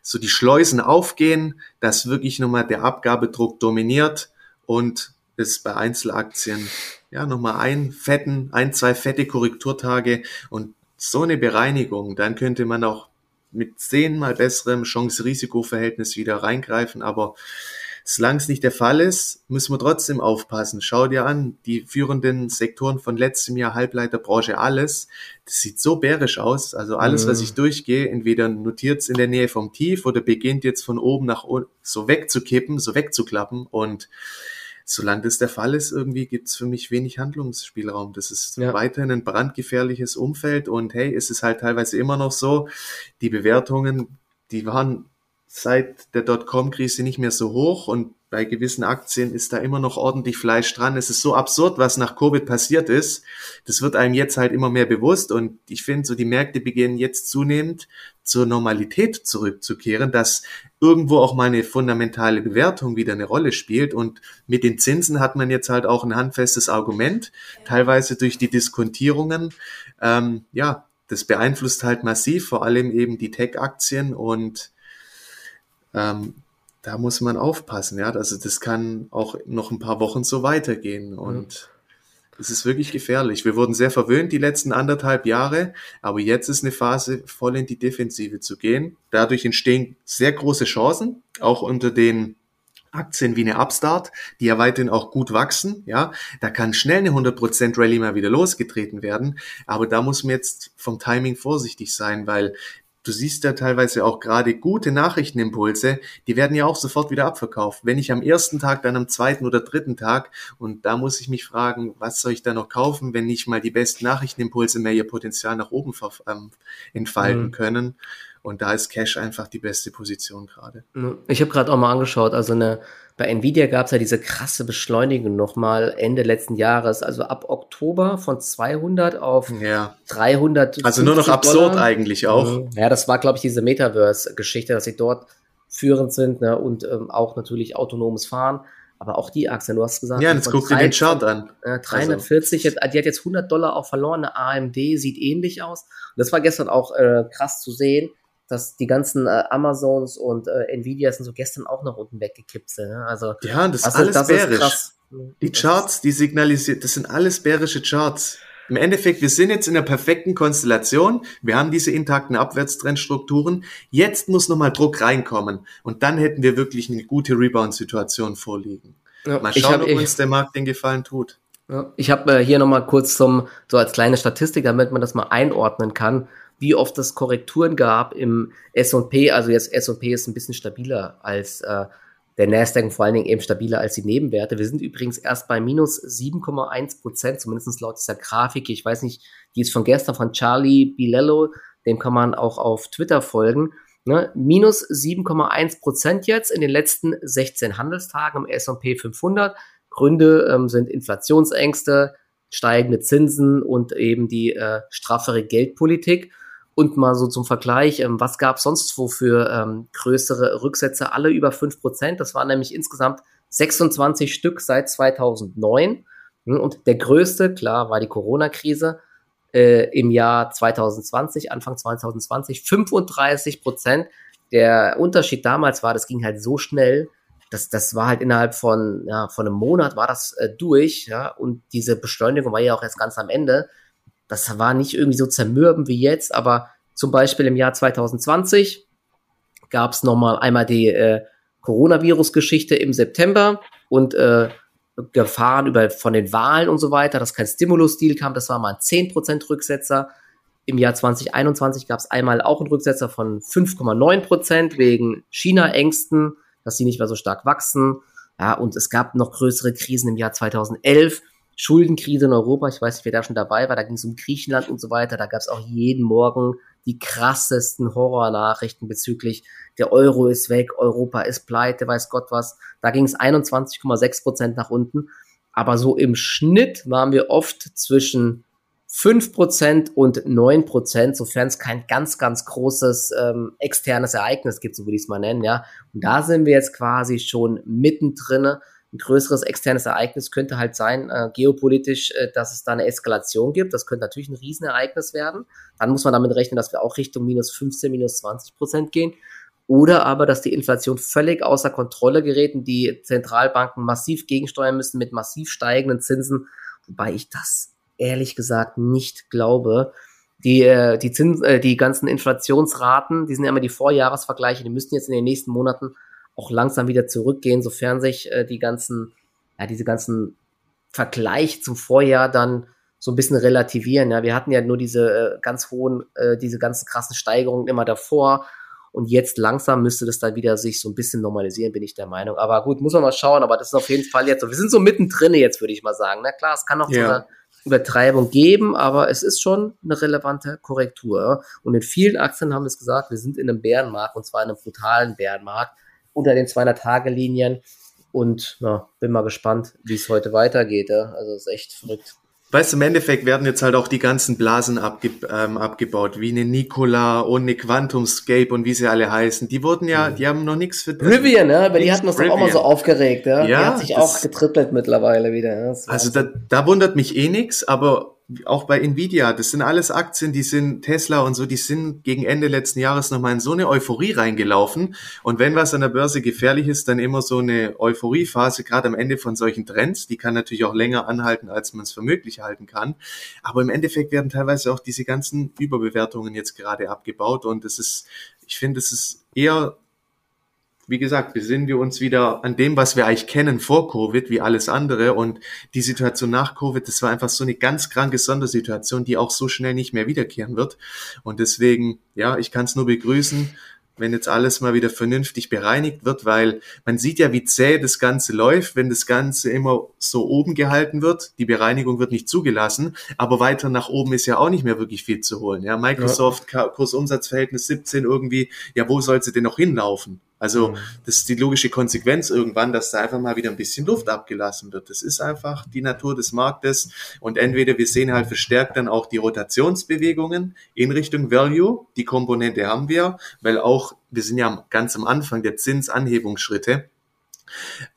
so die Schleusen aufgehen, dass wirklich nochmal der Abgabedruck dominiert und es bei Einzelaktien ja nochmal ein fetten, ein, zwei fette Korrekturtage und so eine Bereinigung, dann könnte man auch mit zehnmal besserem Chance-Risiko-Verhältnis wieder reingreifen. Aber solange es nicht der Fall ist, müssen wir trotzdem aufpassen. Schau dir an, die führenden Sektoren von letztem Jahr, Halbleiterbranche, alles, das sieht so bärisch aus. Also alles, mhm. was ich durchgehe, entweder notiert es in der Nähe vom Tief oder beginnt jetzt von oben nach unten so wegzukippen, so wegzuklappen und solange das der Fall ist, irgendwie gibt es für mich wenig Handlungsspielraum. Das ist ja. weiterhin ein brandgefährliches Umfeld und hey, es ist halt teilweise immer noch so, die Bewertungen, die waren seit der Dotcom-Krise nicht mehr so hoch und bei gewissen Aktien ist da immer noch ordentlich Fleisch dran. Es ist so absurd, was nach Covid passiert ist. Das wird einem jetzt halt immer mehr bewusst und ich finde, so die Märkte beginnen jetzt zunehmend zur Normalität zurückzukehren, dass irgendwo auch mal eine fundamentale Bewertung wieder eine Rolle spielt und mit den Zinsen hat man jetzt halt auch ein handfestes Argument, teilweise durch die Diskontierungen. Ähm, ja, das beeinflusst halt massiv, vor allem eben die Tech-Aktien und ähm, da muss man aufpassen, ja. Also das kann auch noch ein paar Wochen so weitergehen und es ist wirklich gefährlich. Wir wurden sehr verwöhnt die letzten anderthalb Jahre, aber jetzt ist eine Phase, voll in die Defensive zu gehen. Dadurch entstehen sehr große Chancen, auch unter den Aktien wie eine Upstart, die ja weiterhin auch gut wachsen, ja, da kann schnell eine 100% Rallye mal wieder losgetreten werden, aber da muss man jetzt vom Timing vorsichtig sein, weil du siehst ja teilweise auch gerade gute Nachrichtenimpulse, die werden ja auch sofort wieder abverkauft. Wenn ich am ersten Tag, dann am zweiten oder dritten Tag. Und da muss ich mich fragen, was soll ich da noch kaufen, wenn nicht mal die besten Nachrichtenimpulse mehr ihr Potenzial nach oben ähm, entfalten mhm. können. Und da ist Cash einfach die beste Position gerade. Ich habe gerade auch mal angeschaut, also eine, bei Nvidia gab es ja diese krasse Beschleunigung nochmal Ende letzten Jahres, also ab Oktober von 200 auf ja. 300. Also nur noch absurd Dollar. eigentlich auch. Mhm. Ja, das war, glaube ich, diese Metaverse-Geschichte, dass sie dort führend sind ne, und ähm, auch natürlich autonomes Fahren. Aber auch die Aktien, du hast gesagt. Ja, jetzt guck dir den Chart an. Äh, 340, also. die hat jetzt 100 Dollar auch verloren. Eine AMD sieht ähnlich aus. Und das war gestern auch äh, krass zu sehen dass die ganzen äh, Amazons und äh, Nvidias sind so gestern auch nach unten weggekippt sind. Ne? Also, ja, das ist alles das bärisch. Ist die Charts, die signalisiert, das sind alles bärische Charts. Im Endeffekt, wir sind jetzt in der perfekten Konstellation. Wir haben diese intakten Abwärtstrendstrukturen. Jetzt muss nochmal Druck reinkommen. Und dann hätten wir wirklich eine gute Rebound-Situation vorliegen. Ja, mal schauen, hab, ob uns der Markt den Gefallen tut. Ja, ich habe äh, hier nochmal kurz zum, so als kleine Statistik, damit man das mal einordnen kann wie oft es Korrekturen gab im S&P. Also jetzt S&P ist ein bisschen stabiler als äh, der Nasdaq und vor allen Dingen eben stabiler als die Nebenwerte. Wir sind übrigens erst bei minus 7,1 Prozent, zumindest laut dieser Grafik. Ich weiß nicht, die ist von gestern von Charlie Bilello. Dem kann man auch auf Twitter folgen. Ne? Minus 7,1 Prozent jetzt in den letzten 16 Handelstagen im S&P 500. Gründe ähm, sind Inflationsängste, steigende Zinsen und eben die äh, straffere Geldpolitik. Und mal so zum Vergleich, ähm, was gab sonst wo für ähm, größere Rücksätze? Alle über fünf Prozent. Das waren nämlich insgesamt 26 Stück seit 2009. Hm, und der größte, klar, war die Corona-Krise äh, im Jahr 2020, Anfang 2020, 35 Prozent. Der Unterschied damals war, das ging halt so schnell, das, das war halt innerhalb von, ja, von einem Monat war das äh, durch, ja, und diese Beschleunigung war ja auch erst ganz am Ende. Das war nicht irgendwie so zermürbend wie jetzt, aber zum Beispiel im Jahr 2020 gab es nochmal einmal die äh, Coronavirus-Geschichte im September und äh, Gefahren über, von den Wahlen und so weiter, dass kein Stimulus-Deal kam, das war mal ein 10% Rücksetzer. Im Jahr 2021 gab es einmal auch einen Rücksetzer von 5,9% wegen China-Ängsten, dass sie nicht mehr so stark wachsen. Ja, und es gab noch größere Krisen im Jahr 2011. Schuldenkrise in Europa, ich weiß nicht, wer da schon dabei war, da ging es um Griechenland und so weiter, da gab es auch jeden Morgen die krassesten Horrornachrichten bezüglich der Euro ist weg, Europa ist pleite, weiß Gott was. Da ging es 21,6 Prozent nach unten. Aber so im Schnitt waren wir oft zwischen 5% und 9%, sofern es kein ganz, ganz großes ähm, externes Ereignis gibt, so würde ich es mal nennen, ja. Und da sind wir jetzt quasi schon mittendrin ein größeres externes Ereignis könnte halt sein, äh, geopolitisch, äh, dass es da eine Eskalation gibt. Das könnte natürlich ein Riesenereignis werden. Dann muss man damit rechnen, dass wir auch Richtung minus 15, minus 20 Prozent gehen. Oder aber, dass die Inflation völlig außer Kontrolle gerät und die Zentralbanken massiv gegensteuern müssen mit massiv steigenden Zinsen. Wobei ich das ehrlich gesagt nicht glaube. Die, äh, die, Zins, äh, die ganzen Inflationsraten, die sind ja immer die Vorjahresvergleiche, die müssten jetzt in den nächsten Monaten auch langsam wieder zurückgehen, sofern sich äh, die ganzen, ja, diese ganzen Vergleich zum Vorjahr dann so ein bisschen relativieren. Ja, wir hatten ja nur diese äh, ganz hohen, äh, diese ganzen krassen Steigerungen immer davor. Und jetzt langsam müsste das dann wieder sich so ein bisschen normalisieren, bin ich der Meinung. Aber gut, muss man mal schauen. Aber das ist auf jeden Fall jetzt so. Wir sind so mittendrin jetzt, würde ich mal sagen. Na klar, es kann noch ja. so eine Übertreibung geben, aber es ist schon eine relevante Korrektur. Und in vielen Aktien haben wir es gesagt, wir sind in einem Bärenmarkt und zwar in einem brutalen Bärenmarkt unter den 200-Tage-Linien. Und na, bin mal gespannt, wie es heute weitergeht. Ja? Also ist echt verrückt. Weißt du, im Endeffekt werden jetzt halt auch die ganzen Blasen abge ähm, abgebaut, wie eine Nikola und eine Quantumscape und wie sie alle heißen. Die wurden ja, die haben noch nichts für... Rivian, ne? Aber die hatten uns doch auch mal so aufgeregt, ja? ja die hat sich auch getrippelt mittlerweile wieder. Ja? Also da, da wundert mich eh nix, aber auch bei Nvidia, das sind alles Aktien, die sind Tesla und so, die sind gegen Ende letzten Jahres nochmal in so eine Euphorie reingelaufen. Und wenn was an der Börse gefährlich ist, dann immer so eine Euphoriephase, gerade am Ende von solchen Trends. Die kann natürlich auch länger anhalten, als man es für möglich halten kann. Aber im Endeffekt werden teilweise auch diese ganzen Überbewertungen jetzt gerade abgebaut. Und das ist, ich finde, es ist eher wie gesagt, besinnen wir uns wieder an dem, was wir eigentlich kennen vor Covid, wie alles andere. Und die Situation nach Covid, das war einfach so eine ganz kranke Sondersituation, die auch so schnell nicht mehr wiederkehren wird. Und deswegen, ja, ich kann es nur begrüßen wenn jetzt alles mal wieder vernünftig bereinigt wird, weil man sieht ja, wie zäh das Ganze läuft, wenn das Ganze immer so oben gehalten wird. Die Bereinigung wird nicht zugelassen, aber weiter nach oben ist ja auch nicht mehr wirklich viel zu holen. Ja, Microsoft ja. Kursumsatzverhältnis 17 irgendwie, ja, wo soll sie denn noch hinlaufen? Also mhm. das ist die logische Konsequenz irgendwann, dass da einfach mal wieder ein bisschen Luft abgelassen wird. Das ist einfach die Natur des Marktes und entweder wir sehen halt verstärkt dann auch die Rotationsbewegungen in Richtung Value, die Komponente haben wir, weil auch wir sind ja ganz am Anfang der Zinsanhebungsschritte.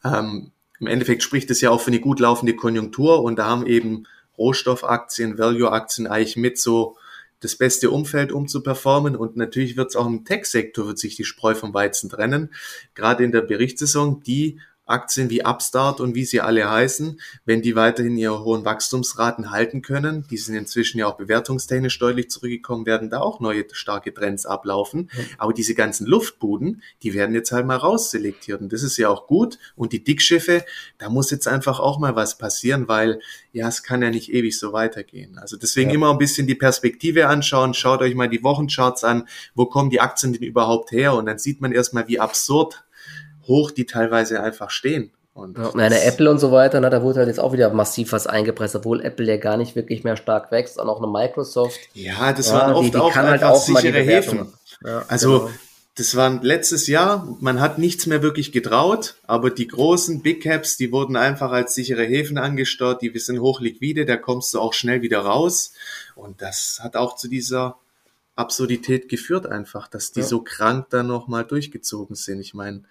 Ähm, Im Endeffekt spricht es ja auch für eine gut laufende Konjunktur und da haben eben Rohstoffaktien, Value-Aktien eigentlich mit so das beste Umfeld, um zu performen. Und natürlich wird es auch im Tech-Sektor wird sich die Spreu vom Weizen trennen. Gerade in der Berichtssaison, die Aktien wie Upstart und wie sie alle heißen, wenn die weiterhin ihre hohen Wachstumsraten halten können, die sind inzwischen ja auch bewertungstechnisch deutlich zurückgekommen, werden da auch neue starke Trends ablaufen. Mhm. Aber diese ganzen Luftbuden, die werden jetzt halt mal rausselektiert und das ist ja auch gut. Und die Dickschiffe, da muss jetzt einfach auch mal was passieren, weil ja, es kann ja nicht ewig so weitergehen. Also deswegen ja. immer ein bisschen die Perspektive anschauen, schaut euch mal die Wochencharts an, wo kommen die Aktien denn überhaupt her und dann sieht man erstmal, wie absurd hoch die teilweise einfach stehen. Und ja, eine Apple und so weiter, ne, da wurde halt jetzt auch wieder massiv was eingepresst, obwohl Apple ja gar nicht wirklich mehr stark wächst, und auch eine Microsoft. Ja, das ja, waren oft die, die auch kann halt auch sichere Häfen. Ja, also genau. das war letztes Jahr, man hat nichts mehr wirklich getraut, aber die großen Big Caps, die wurden einfach als sichere Häfen angesteuert, die sind hochliquide, da kommst du auch schnell wieder raus. Und das hat auch zu dieser Absurdität geführt einfach, dass die ja. so krank dann nochmal durchgezogen sind. Ich meine,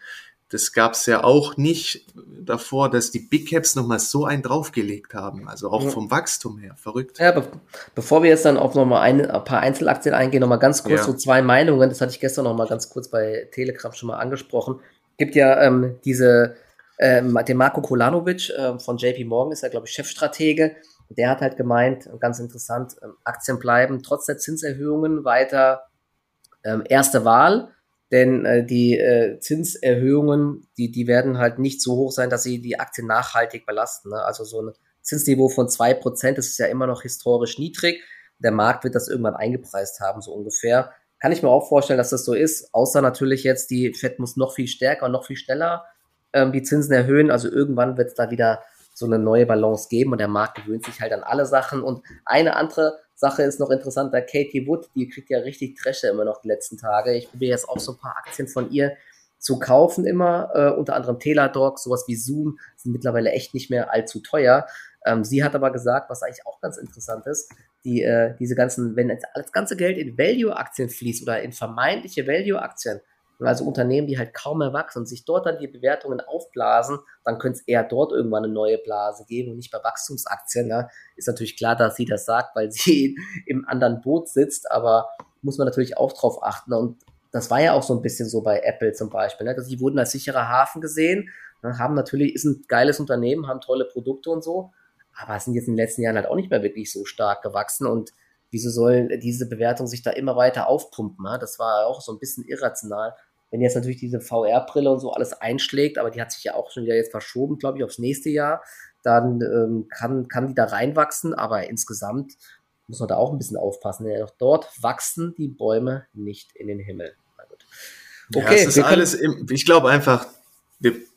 das gab es ja auch nicht davor, dass die Big Caps nochmal so einen draufgelegt haben. Also auch vom Wachstum her. Verrückt. Ja, be bevor wir jetzt dann auf nochmal ein, ein paar Einzelaktien eingehen, nochmal ganz kurz ja. so zwei Meinungen. Das hatte ich gestern nochmal ganz kurz bei Telegram schon mal angesprochen. gibt ja ähm, diese, ähm, den Marco Kolanovic äh, von JP Morgan ist ja, glaube ich, Chefstratege. Der hat halt gemeint, ganz interessant, ähm, Aktien bleiben trotz der Zinserhöhungen weiter ähm, erste Wahl, denn äh, die äh, Zinserhöhungen, die, die werden halt nicht so hoch sein, dass sie die Aktien nachhaltig belasten. Ne? Also so ein Zinsniveau von zwei Prozent, das ist ja immer noch historisch niedrig. Der Markt wird das irgendwann eingepreist haben, so ungefähr. Kann ich mir auch vorstellen, dass das so ist, außer natürlich jetzt, die Fed muss noch viel stärker und noch viel schneller ähm, die Zinsen erhöhen. Also irgendwann wird es da wieder so eine neue Balance geben und der Markt gewöhnt sich halt an alle Sachen. Und eine andere Sache ist noch interessant, da Katie Wood, die kriegt ja richtig Tresche immer noch die letzten Tage. Ich probiere jetzt auch so ein paar Aktien von ihr zu kaufen immer, äh, unter anderem Teladoc, sowas wie Zoom, sind mittlerweile echt nicht mehr allzu teuer. Ähm, sie hat aber gesagt, was eigentlich auch ganz interessant ist, die, äh, diese ganzen, wenn jetzt das ganze Geld in Value-Aktien fließt oder in vermeintliche Value-Aktien, also Unternehmen, die halt kaum mehr wachsen und sich dort dann die Bewertungen aufblasen, dann könnte es eher dort irgendwann eine neue Blase geben und nicht bei Wachstumsaktien. Ja. Ist natürlich klar, dass sie das sagt, weil [LAUGHS] sie im anderen Boot sitzt, aber muss man natürlich auch drauf achten. Und das war ja auch so ein bisschen so bei Apple zum Beispiel. Ne? Dass die wurden als sicherer Hafen gesehen, ne? haben natürlich, ist ein geiles Unternehmen, haben tolle Produkte und so, aber sind jetzt in den letzten Jahren halt auch nicht mehr wirklich so stark gewachsen und wieso soll diese Bewertung sich da immer weiter aufpumpen? Ne? Das war auch so ein bisschen irrational. Wenn jetzt natürlich diese VR-Brille und so alles einschlägt, aber die hat sich ja auch schon wieder jetzt verschoben, glaube ich, aufs nächste Jahr, dann ähm, kann, kann die da reinwachsen, aber insgesamt muss man da auch ein bisschen aufpassen. Ja, dort wachsen die Bäume nicht in den Himmel. Okay, ja, es ist alles, im, ich glaube einfach,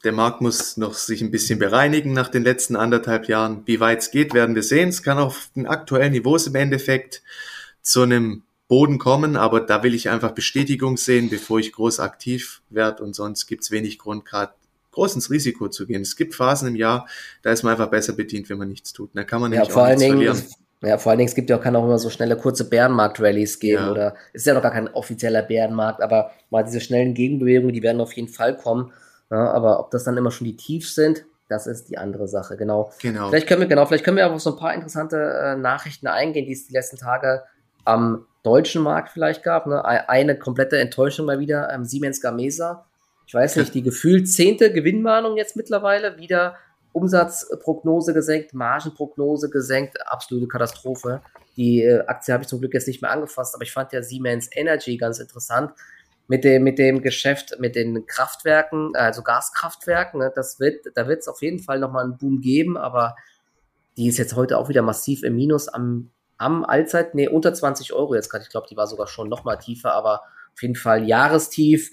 der Markt muss noch sich ein bisschen bereinigen nach den letzten anderthalb Jahren. Wie weit es geht, werden wir sehen. Es kann auf den aktuellen Niveaus im Endeffekt zu einem Boden kommen, aber da will ich einfach Bestätigung sehen, bevor ich groß aktiv werde und sonst gibt es wenig Grund, gerade groß ins Risiko zu gehen. Es gibt Phasen im Jahr, da ist man einfach besser bedient, wenn man nichts tut. Da kann man ja, nämlich vor auch allen Dingen, verlieren. Ja, vor allen Dingen, es gibt ja auch, kann auch immer so schnelle kurze Bärenmarkt-Rallies geben ja. oder ist ja noch gar kein offizieller Bärenmarkt, aber mal diese schnellen Gegenbewegungen, die werden auf jeden Fall kommen. Ja, aber ob das dann immer schon die Tiefs sind, das ist die andere Sache, genau. genau. Vielleicht können wir, genau, vielleicht können wir aber so ein paar interessante äh, Nachrichten eingehen, die es die letzten Tage am deutschen Markt vielleicht gab. Ne? Eine komplette Enttäuschung mal wieder, ähm, Siemens Gamesa. Ich weiß nicht, die gefühlt zehnte Gewinnwarnung jetzt mittlerweile, wieder Umsatzprognose gesenkt, Margenprognose gesenkt, absolute Katastrophe. Die äh, Aktie habe ich zum Glück jetzt nicht mehr angefasst, aber ich fand ja Siemens Energy ganz interessant mit dem, mit dem Geschäft, mit den Kraftwerken, also Gaskraftwerken, ne, das wird, da wird es auf jeden Fall nochmal einen Boom geben, aber die ist jetzt heute auch wieder massiv im Minus am, am Allzeit, nee, unter 20 Euro jetzt gerade. Ich glaube, die war sogar schon nochmal tiefer, aber auf jeden Fall Jahrestief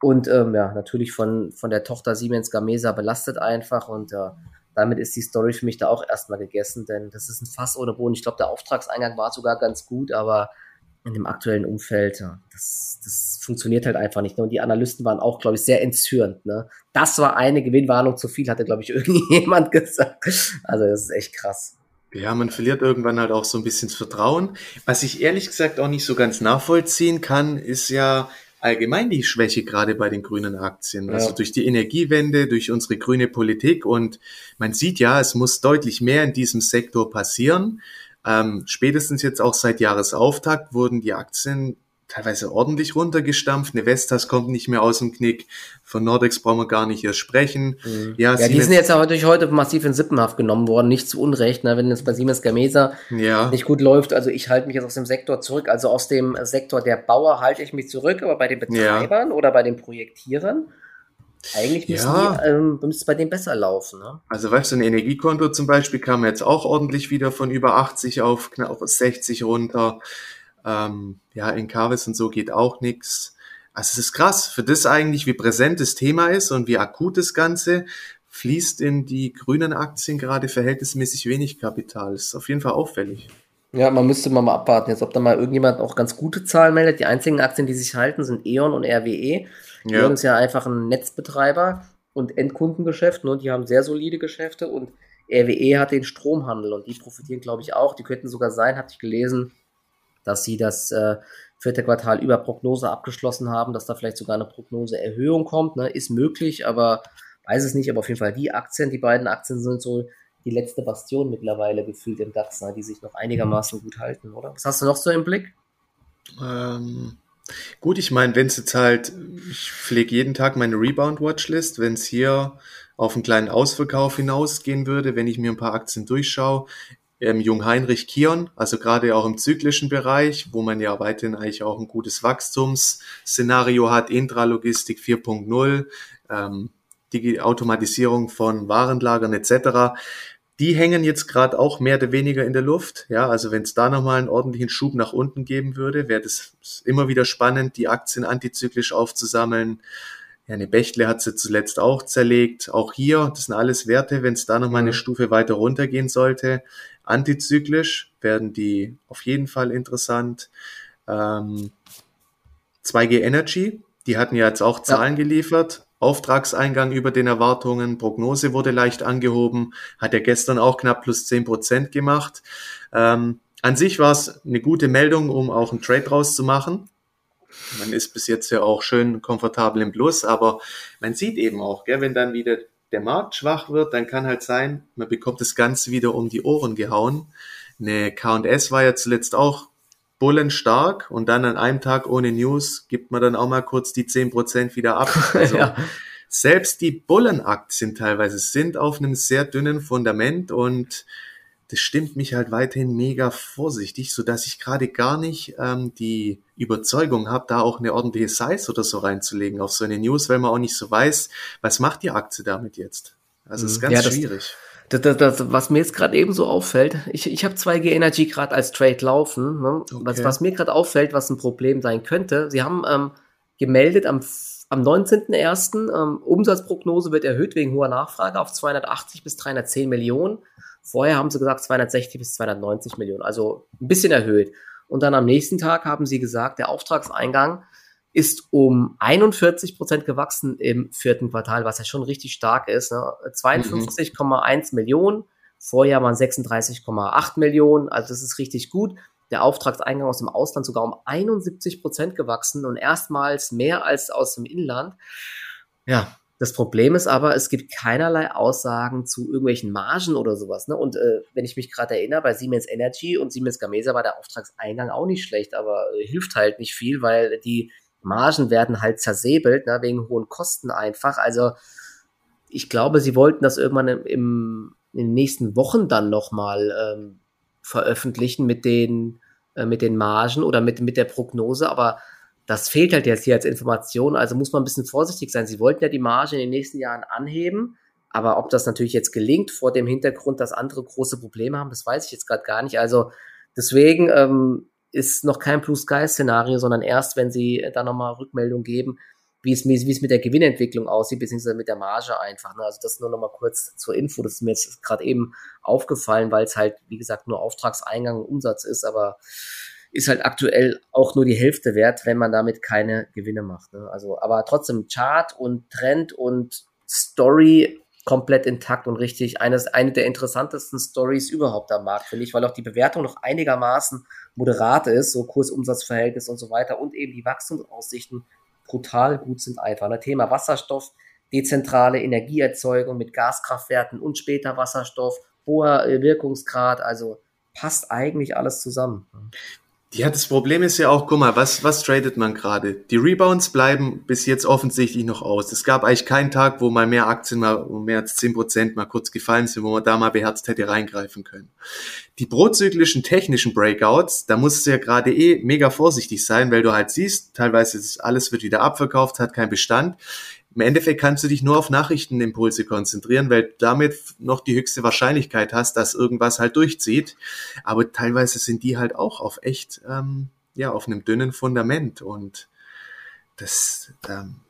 und ähm, ja, natürlich von, von der Tochter Siemens Gamesa belastet einfach und äh, damit ist die Story für mich da auch erstmal gegessen, denn das ist ein Fass ohne Boden. Ich glaube, der Auftragseingang war sogar ganz gut, aber in dem aktuellen Umfeld, das, das funktioniert halt einfach nicht. Ne? Und die Analysten waren auch, glaube ich, sehr entzürnt. Ne? Das war eine Gewinnwarnung zu viel, hatte, glaube ich, [LAUGHS] irgendjemand gesagt. Also das ist echt krass. Ja, man verliert irgendwann halt auch so ein bisschen das Vertrauen. Was ich ehrlich gesagt auch nicht so ganz nachvollziehen kann, ist ja allgemein die Schwäche gerade bei den grünen Aktien. Ja. Also durch die Energiewende, durch unsere grüne Politik. Und man sieht ja, es muss deutlich mehr in diesem Sektor passieren. Ähm, spätestens jetzt auch seit Jahresauftakt wurden die Aktien teilweise ordentlich runtergestampft. Eine Vestas kommt nicht mehr aus dem Knick. Von Nordex brauchen wir gar nicht erst sprechen. Mhm. Ja, ja die sind jetzt ja durch heute massiv in Sippenhaft genommen worden. Nicht zu Unrecht, ne? wenn es bei Siemens Gamesa ja. nicht gut läuft. Also ich halte mich jetzt aus dem Sektor zurück. Also aus dem Sektor der Bauer halte ich mich zurück, aber bei den Betreibern ja. oder bei den Projektierern eigentlich müssen ja. die, ähm, müsste es bei denen besser laufen. Ne? Also weißt du, ein Energiekonto zum Beispiel kam jetzt auch ordentlich wieder von über 80 auf knapp 60 runter. Ähm, ja, in Carvis und so geht auch nichts. Also es ist krass, für das eigentlich, wie präsent das Thema ist und wie akut das Ganze, fließt in die grünen Aktien gerade verhältnismäßig wenig Kapital. Das ist auf jeden Fall auffällig. Ja, man müsste mal, mal abwarten, jetzt ob da mal irgendjemand auch ganz gute Zahlen meldet. Die einzigen Aktien, die sich halten, sind E.ON und RWE. Die ja. ist ja einfach ein Netzbetreiber und Endkundengeschäft, ne? die haben sehr solide Geschäfte und RWE hat den Stromhandel und die profitieren, glaube ich, auch. Die könnten sogar sein, hatte ich gelesen, dass sie das äh, vierte Quartal über Prognose abgeschlossen haben, dass da vielleicht sogar eine Prognoseerhöhung kommt. Ne? Ist möglich, aber weiß es nicht. Aber auf jeden Fall die Aktien, die beiden Aktien sind so die letzte Bastion mittlerweile gefühlt im DAX, ne? die sich noch einigermaßen gut halten, oder? Was hast du noch so im Blick? Ähm, Gut, ich meine, wenn es jetzt halt, ich pflege jeden Tag meine Rebound-Watchlist, wenn es hier auf einen kleinen Ausverkauf hinausgehen würde, wenn ich mir ein paar Aktien durchschaue, ähm, Jung Heinrich Kion, also gerade auch im zyklischen Bereich, wo man ja weiterhin eigentlich auch ein gutes Wachstumsszenario hat, Intralogistik 4.0, ähm, die Automatisierung von Warenlagern etc. Die hängen jetzt gerade auch mehr oder weniger in der Luft. Ja, also wenn es da nochmal einen ordentlichen Schub nach unten geben würde, wäre das immer wieder spannend, die Aktien antizyklisch aufzusammeln. Ja, eine Bechtle hat sie zuletzt auch zerlegt. Auch hier, das sind alles Werte, wenn es da nochmal eine mhm. Stufe weiter runtergehen sollte. Antizyklisch werden die auf jeden Fall interessant. Ähm, 2G Energy, die hatten ja jetzt auch Zahlen ja. geliefert. Auftragseingang über den Erwartungen, Prognose wurde leicht angehoben, hat er gestern auch knapp plus zehn Prozent gemacht. Ähm, an sich war es eine gute Meldung, um auch einen Trade draus zu machen. Man ist bis jetzt ja auch schön komfortabel im Plus, aber man sieht eben auch, gell, wenn dann wieder der Markt schwach wird, dann kann halt sein, man bekommt das Ganze wieder um die Ohren gehauen. Eine K&S war ja zuletzt auch Bullen stark und dann an einem Tag ohne News gibt man dann auch mal kurz die zehn Prozent wieder ab. [LAUGHS] Also ja. Selbst die Bullenaktien teilweise sind auf einem sehr dünnen Fundament und das stimmt mich halt weiterhin mega vorsichtig, so dass ich gerade gar nicht ähm, die Überzeugung habe, da auch eine ordentliche Size oder so reinzulegen auf so eine News, weil man auch nicht so weiß, was macht die Aktie damit jetzt. Also es ist mhm. ganz ja, das, schwierig. Das, das, das, was mir jetzt gerade eben so auffällt, ich, ich habe 2G Energy gerade als Trade laufen. Ne? Okay. Was, was mir gerade auffällt, was ein Problem sein könnte, sie haben ähm, gemeldet am, am 19.01. Ähm, Umsatzprognose wird erhöht wegen hoher Nachfrage auf 280 bis 310 Millionen. Vorher haben sie gesagt 260 bis 290 Millionen, also ein bisschen erhöht. Und dann am nächsten Tag haben sie gesagt, der Auftragseingang ist um 41 Prozent gewachsen im vierten Quartal, was ja schon richtig stark ist. Ne? 52,1 mhm. Millionen, vorher waren 36,8 Millionen, also das ist richtig gut. Der Auftragseingang aus dem Ausland sogar um 71 Prozent gewachsen und erstmals mehr als aus dem Inland. Ja, das Problem ist aber, es gibt keinerlei Aussagen zu irgendwelchen Margen oder sowas. Ne? Und äh, wenn ich mich gerade erinnere, bei Siemens Energy und Siemens Gamesa war der Auftragseingang auch nicht schlecht, aber äh, hilft halt nicht viel, weil die Margen werden halt zersäbelt, ne, wegen hohen Kosten einfach. Also ich glaube, sie wollten das irgendwann im, im in den nächsten Wochen dann nochmal ähm, veröffentlichen mit den, äh, mit den Margen oder mit, mit der Prognose, aber das fehlt halt jetzt hier als Information, also muss man ein bisschen vorsichtig sein. Sie wollten ja die Marge in den nächsten Jahren anheben, aber ob das natürlich jetzt gelingt vor dem Hintergrund, dass andere große Probleme haben, das weiß ich jetzt gerade gar nicht. Also deswegen ähm, ist noch kein Blue Sky Szenario, sondern erst, wenn sie da nochmal Rückmeldung geben, wie es, wie es mit der Gewinnentwicklung aussieht, beziehungsweise mit der Marge einfach. Ne? Also das nur nochmal kurz zur Info. Das ist mir jetzt gerade eben aufgefallen, weil es halt, wie gesagt, nur Auftragseingang und Umsatz ist, aber ist halt aktuell auch nur die Hälfte wert, wenn man damit keine Gewinne macht. Ne? Also, aber trotzdem Chart und Trend und Story komplett intakt und richtig eines, eine der interessantesten Stories überhaupt am Markt, finde ich, weil auch die Bewertung noch einigermaßen moderat ist, so Kurs-Umsatz-Verhältnis und so weiter und eben die Wachstumsaussichten brutal gut sind einfach. Ne? Thema Wasserstoff, dezentrale Energieerzeugung mit Gaskraftwerken und später Wasserstoff, hoher äh, Wirkungsgrad, also passt eigentlich alles zusammen. Ja, das Problem ist ja auch, guck mal, was, was tradet man gerade? Die Rebounds bleiben bis jetzt offensichtlich noch aus. Es gab eigentlich keinen Tag, wo mal mehr Aktien mal um mehr als zehn Prozent mal kurz gefallen sind, wo man da mal beherzt hätte reingreifen können. Die prozyklischen technischen Breakouts, da musst du ja gerade eh mega vorsichtig sein, weil du halt siehst, teilweise ist alles wird wieder abverkauft, hat keinen Bestand im Endeffekt kannst du dich nur auf Nachrichtenimpulse konzentrieren, weil damit noch die höchste Wahrscheinlichkeit hast, dass irgendwas halt durchzieht. Aber teilweise sind die halt auch auf echt, ähm, ja, auf einem dünnen Fundament und das, ähm,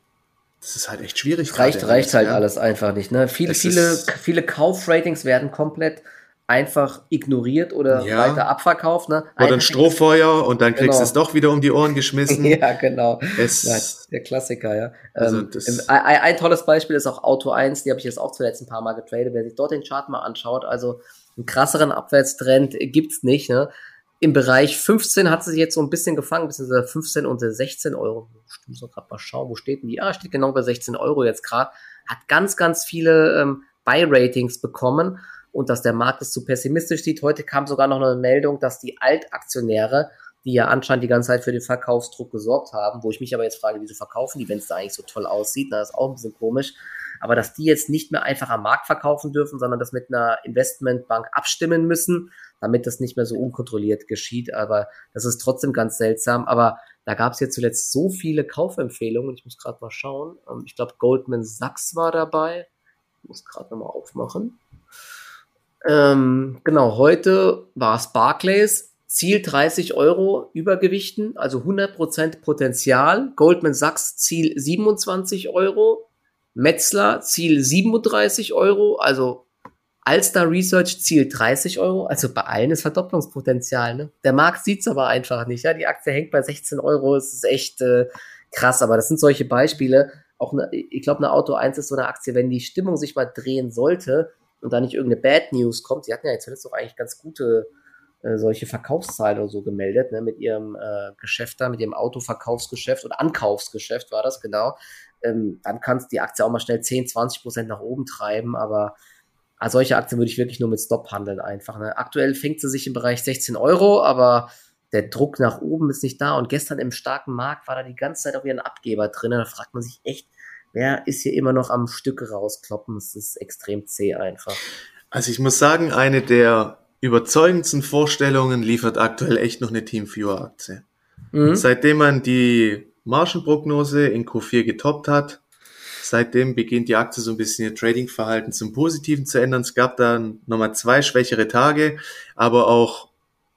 das ist halt echt schwierig. Reicht, reicht halt ja. alles einfach nicht. Ne? Viele, viele, viele Kaufratings werden komplett einfach ignoriert oder ja. weiter abverkauft. Ne? Oder ein Strohfeuer und dann kriegst genau. du es doch wieder um die Ohren geschmissen. [LAUGHS] ja, genau. Es ja, der Klassiker, ja. Also ähm, ein, ein, tolles Beispiel ist auch Auto 1, die habe ich jetzt auch zuletzt ein paar Mal getradet. Wer sich dort den Chart mal anschaut, also einen krasseren Abwärtstrend gibt's nicht. Ne? Im Bereich 15 hat sie sich jetzt so ein bisschen gefangen, beziehungsweise 15 und 16 Euro. Ich muss gerade mal schauen, wo steht denn die? Ah, steht genau bei 16 Euro jetzt gerade. Hat ganz, ganz viele ähm, Buy-Ratings bekommen und dass der Markt es zu pessimistisch sieht. Heute kam sogar noch eine Meldung, dass die Altaktionäre die ja anscheinend die ganze Zeit für den Verkaufsdruck gesorgt haben, wo ich mich aber jetzt frage, wieso verkaufen die, wenn es da eigentlich so toll aussieht, na, das ist auch ein bisschen komisch. Aber dass die jetzt nicht mehr einfach am Markt verkaufen dürfen, sondern das mit einer Investmentbank abstimmen müssen, damit das nicht mehr so unkontrolliert geschieht. Aber das ist trotzdem ganz seltsam. Aber da gab es jetzt zuletzt so viele Kaufempfehlungen. Ich muss gerade mal schauen. Ähm, ich glaube, Goldman Sachs war dabei. Ich muss gerade nochmal aufmachen. Ähm, genau, heute war es Barclays. Ziel 30 Euro Übergewichten, also 100% Potenzial. Goldman Sachs Ziel 27 Euro. Metzler Ziel 37 Euro, also Alster Research Ziel 30 Euro. Also bei allen ist Verdopplungspotenzial. Ne? Der Markt sieht es aber einfach nicht. Ja? Die Aktie hängt bei 16 Euro. Es ist echt äh, krass, aber das sind solche Beispiele. Auch eine, ich glaube, eine Auto 1 ist so eine Aktie, wenn die Stimmung sich mal drehen sollte und da nicht irgendeine Bad News kommt. Sie hatten ja jetzt zuletzt auch eigentlich ganz gute äh, solche Verkaufszahlen oder so gemeldet, ne, mit ihrem äh, Geschäft da, mit ihrem Autoverkaufsgeschäft oder Ankaufsgeschäft war das, genau. Ähm, dann kannst die Aktie auch mal schnell 10, 20 Prozent nach oben treiben, aber also solche Aktien würde ich wirklich nur mit Stop handeln einfach. Ne? Aktuell fängt sie sich im Bereich 16 Euro, aber der Druck nach oben ist nicht da und gestern im starken Markt war da die ganze Zeit auch wieder ein Abgeber drin. Da fragt man sich echt, wer ist hier immer noch am Stück rauskloppen? Es ist extrem zäh einfach. Also ich muss sagen, eine der überzeugendsten Vorstellungen liefert aktuell echt noch eine Teamviewer-Aktie. Mhm. Seitdem man die Margenprognose in Q4 getoppt hat, seitdem beginnt die Aktie so ein bisschen ihr Tradingverhalten zum Positiven zu ändern. Es gab dann nochmal zwei schwächere Tage, aber auch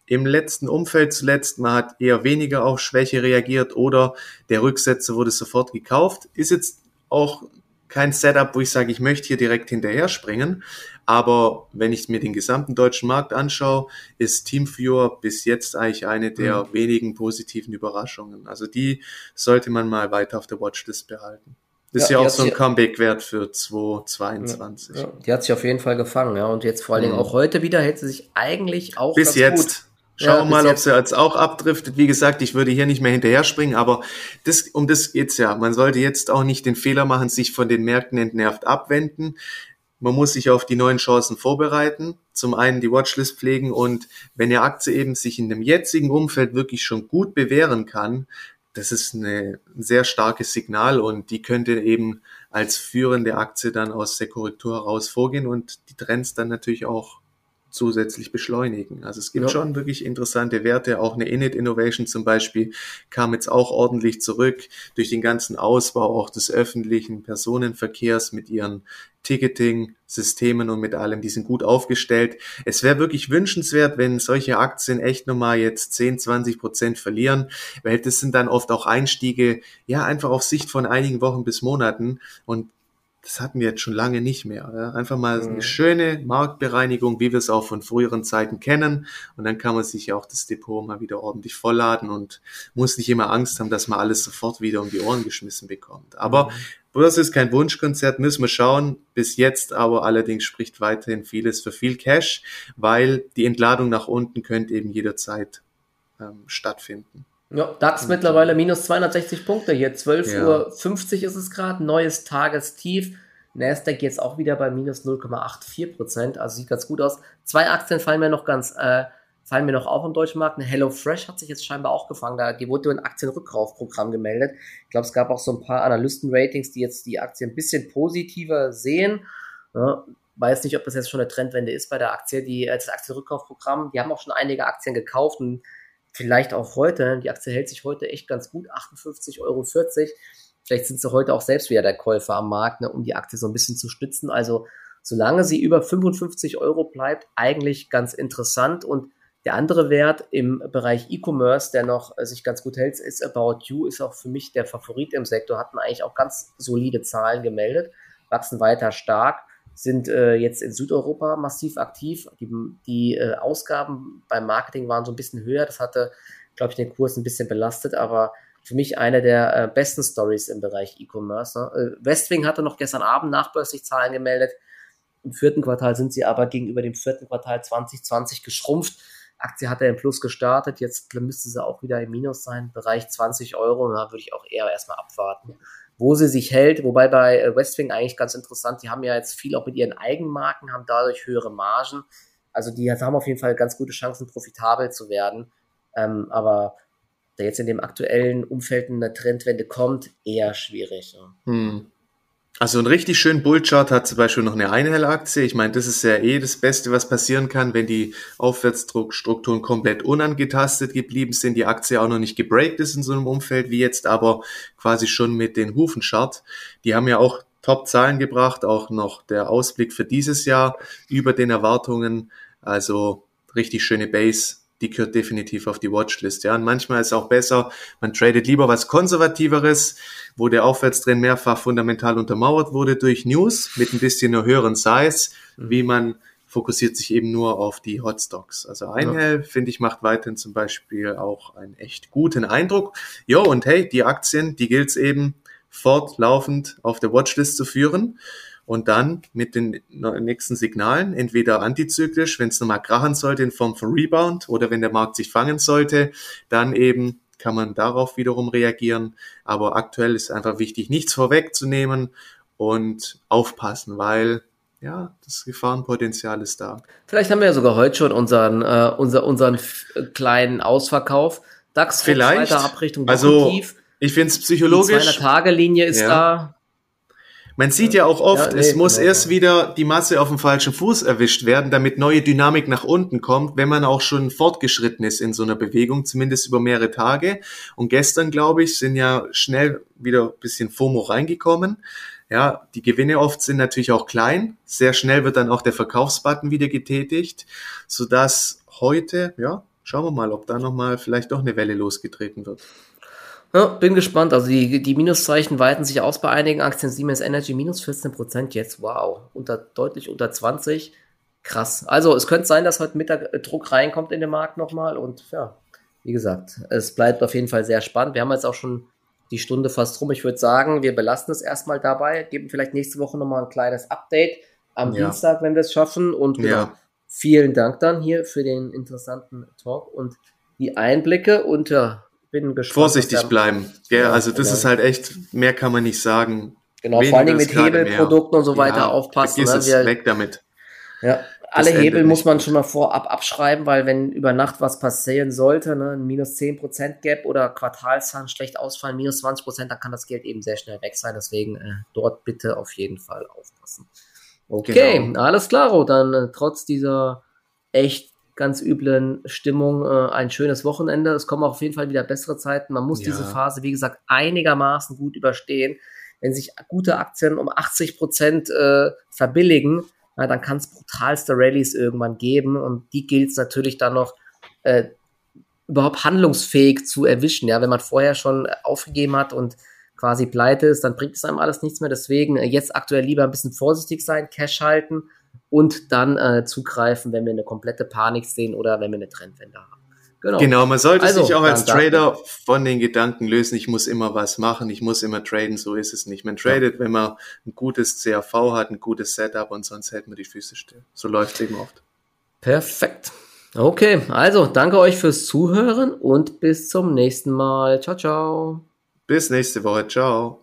im letzten Umfeld zuletzt, man hat eher weniger auf Schwäche reagiert oder der Rücksetzer wurde sofort gekauft. Ist jetzt auch kein Setup, wo ich sage, ich möchte hier direkt hinterher springen. Aber wenn ich mir den gesamten deutschen Markt anschaue, ist Teamviewer bis jetzt eigentlich eine der mhm. wenigen positiven Überraschungen. Also die sollte man mal weiter auf der Watchlist behalten. Das ja, ist ja auch so ein Comeback-Wert für 2022. Ja, die hat sich auf jeden Fall gefangen, ja. Und jetzt vor allen Dingen mhm. auch heute wieder hätte sie sich eigentlich auch bis jetzt. Gut. Schauen wir ja, mal, ob sie jetzt auch abdriftet. Wie gesagt, ich würde hier nicht mehr hinterher springen, aber das, um das geht's ja. Man sollte jetzt auch nicht den Fehler machen, sich von den Märkten entnervt abwenden. Man muss sich auf die neuen Chancen vorbereiten. Zum einen die Watchlist pflegen und wenn die Aktie eben sich in dem jetzigen Umfeld wirklich schon gut bewähren kann, das ist eine, ein sehr starkes Signal und die könnte eben als führende Aktie dann aus der Korrektur heraus vorgehen und die Trends dann natürlich auch zusätzlich beschleunigen. Also es gibt ja. schon wirklich interessante Werte. Auch eine Init Innovation zum Beispiel kam jetzt auch ordentlich zurück durch den ganzen Ausbau auch des öffentlichen Personenverkehrs mit ihren Ticketing-Systemen und mit allem. Die sind gut aufgestellt. Es wäre wirklich wünschenswert, wenn solche Aktien echt nochmal jetzt 10, 20 Prozent verlieren, weil das sind dann oft auch Einstiege, ja, einfach auf Sicht von einigen Wochen bis Monaten. Und das hatten wir jetzt schon lange nicht mehr. Ja? Einfach mal mhm. eine schöne Marktbereinigung, wie wir es auch von früheren Zeiten kennen. Und dann kann man sich auch das Depot mal wieder ordentlich vollladen und muss nicht immer Angst haben, dass man alles sofort wieder um die Ohren geschmissen bekommt. Aber mhm. Börse ist kein Wunschkonzert, müssen wir schauen. Bis jetzt aber allerdings spricht weiterhin vieles für viel Cash, weil die Entladung nach unten könnte eben jederzeit ähm, stattfinden. Ja, DAX mittlerweile minus 260 Punkte hier. 12.50 ja. Uhr ist es gerade, neues Tagestief. Nasdaq jetzt auch wieder bei minus 0,84 Prozent, also sieht ganz gut aus. Zwei Aktien fallen mir noch ganz, äh, fallen mir noch auf im deutschen Markt. Eine HelloFresh hat sich jetzt scheinbar auch gefangen, da die wurde ein Aktienrückkaufprogramm gemeldet. Ich glaube, es gab auch so ein paar Analystenratings, die jetzt die Aktie ein bisschen positiver sehen. Ja, weiß nicht, ob das jetzt schon eine Trendwende ist bei der Aktie, die, äh, das Aktienrückkaufprogramm. Die haben auch schon einige Aktien gekauft und vielleicht auch heute, die Aktie hält sich heute echt ganz gut, 58,40 Euro. Vielleicht sind sie heute auch selbst wieder der Käufer am Markt, ne, um die Aktie so ein bisschen zu stützen. Also solange sie über 55 Euro bleibt, eigentlich ganz interessant. Und der andere Wert im Bereich E-Commerce, der noch äh, sich ganz gut hält, ist About You, ist auch für mich der Favorit im Sektor, hatten eigentlich auch ganz solide Zahlen gemeldet, wachsen weiter stark sind äh, jetzt in Südeuropa massiv aktiv. Die, die äh, Ausgaben beim Marketing waren so ein bisschen höher. Das hatte, glaube ich, den Kurs ein bisschen belastet, aber für mich eine der äh, besten Stories im Bereich E-Commerce. Ne? Äh, Westwing hatte noch gestern Abend nachbörslich Zahlen gemeldet. Im vierten Quartal sind sie aber gegenüber dem vierten Quartal 2020 geschrumpft. Aktie hat er im Plus gestartet, jetzt müsste sie auch wieder im Minus sein, Bereich 20 Euro. Da würde ich auch eher erstmal abwarten wo sie sich hält. Wobei bei äh, Westwing eigentlich ganz interessant, die haben ja jetzt viel auch mit ihren Eigenmarken, haben dadurch höhere Margen. Also die haben auf jeden Fall ganz gute Chancen, profitabel zu werden. Ähm, aber da jetzt in dem aktuellen Umfeld eine Trendwende kommt, eher schwierig. Ja. Hm. Also ein richtig schön Bullchart hat zum Beispiel noch eine Einhell-Aktie. Ich meine, das ist ja eh das Beste, was passieren kann, wenn die Aufwärtsdruckstrukturen komplett unangetastet geblieben sind, die Aktie auch noch nicht gebreakt ist in so einem Umfeld wie jetzt, aber quasi schon mit den Hufenchart. Die haben ja auch Top-Zahlen gebracht, auch noch der Ausblick für dieses Jahr über den Erwartungen. Also richtig schöne Base die gehört definitiv auf die Watchlist. Ja, und manchmal ist es auch besser, man tradet lieber was Konservativeres, wo der Aufwärtstrend mehrfach fundamental untermauert wurde durch News mit ein bisschen einer höheren Size, mhm. wie man fokussiert sich eben nur auf die Hotstocks. Also Einhell, ja. finde ich, macht weiterhin zum Beispiel auch einen echt guten Eindruck. Jo, und hey, die Aktien, die gilt es eben fortlaufend auf der Watchlist zu führen und dann mit den nächsten Signalen, entweder antizyklisch, wenn es nochmal krachen sollte in Form von Rebound oder wenn der Markt sich fangen sollte, dann eben kann man darauf wiederum reagieren. Aber aktuell ist einfach wichtig, nichts vorwegzunehmen und aufpassen, weil ja, das Gefahrenpotenzial ist da. Vielleicht haben wir ja sogar heute schon unseren, äh, unser, unseren kleinen Ausverkauf. DAX Vielleicht. Abrichtung also, tief. ich finde es psychologisch. Die 200-Tage-Linie ist ja. da. Man sieht ja auch oft, ja, nee, es muss genau. erst wieder die Masse auf dem falschen Fuß erwischt werden, damit neue Dynamik nach unten kommt, wenn man auch schon fortgeschritten ist in so einer Bewegung, zumindest über mehrere Tage. Und gestern, glaube ich, sind ja schnell wieder ein bisschen FOMO reingekommen. Ja, die Gewinne oft sind natürlich auch klein. Sehr schnell wird dann auch der Verkaufsbutton wieder getätigt, sodass heute, ja, schauen wir mal, ob da nochmal vielleicht doch eine Welle losgetreten wird. Ja, bin gespannt. Also die, die Minuszeichen weiten sich aus bei einigen Aktien. Siemens Energy minus 14% jetzt. Wow. Unter, deutlich unter 20. Krass. Also es könnte sein, dass heute Mittag äh, Druck reinkommt in den Markt nochmal. Und ja, wie gesagt, es bleibt auf jeden Fall sehr spannend. Wir haben jetzt auch schon die Stunde fast rum. Ich würde sagen, wir belassen es erstmal dabei, geben vielleicht nächste Woche nochmal ein kleines Update am ja. Dienstag, wenn wir es schaffen. Und genau, ja. vielen Dank dann hier für den interessanten Talk und die Einblicke. Ja, bin gespannt. Vorsichtig bleiben. Ja, also das genau. ist halt echt, mehr kann man nicht sagen. Genau, vor allen Dingen mit Hebelprodukten und so weiter ja, aufpassen. Ne? Wir, weg damit. Ja, alle Hebel muss man schon mal vorab abschreiben, weil wenn über Nacht was passieren sollte, ne, ein minus 10% Gap oder Quartalszahlen schlecht ausfallen, minus 20%, dann kann das Geld eben sehr schnell weg sein. Deswegen äh, dort bitte auf jeden Fall aufpassen. Okay, genau. alles klar, dann äh, trotz dieser echt ganz üblen Stimmung äh, ein schönes Wochenende. Es kommen auf jeden Fall wieder bessere Zeiten. Man muss ja. diese Phase, wie gesagt, einigermaßen gut überstehen. Wenn sich gute Aktien um 80 Prozent äh, verbilligen, na, dann kann es brutalste Rallyes irgendwann geben und die gilt es natürlich dann noch äh, überhaupt handlungsfähig zu erwischen. Ja, wenn man vorher schon aufgegeben hat und quasi pleite ist, dann bringt es einem alles nichts mehr. Deswegen äh, jetzt aktuell lieber ein bisschen vorsichtig sein, Cash halten und dann äh, zugreifen, wenn wir eine komplette Panik sehen oder wenn wir eine Trendwende haben. Genau. genau, man sollte also, sich auch als Trader von den Gedanken lösen, ich muss immer was machen, ich muss immer traden, so ist es nicht. Man tradet, ja. wenn man ein gutes CAV hat, ein gutes Setup und sonst hält man die Füße still. So läuft es eben oft. Perfekt. Okay, also danke euch fürs Zuhören und bis zum nächsten Mal. Ciao, ciao. Bis nächste Woche. Ciao.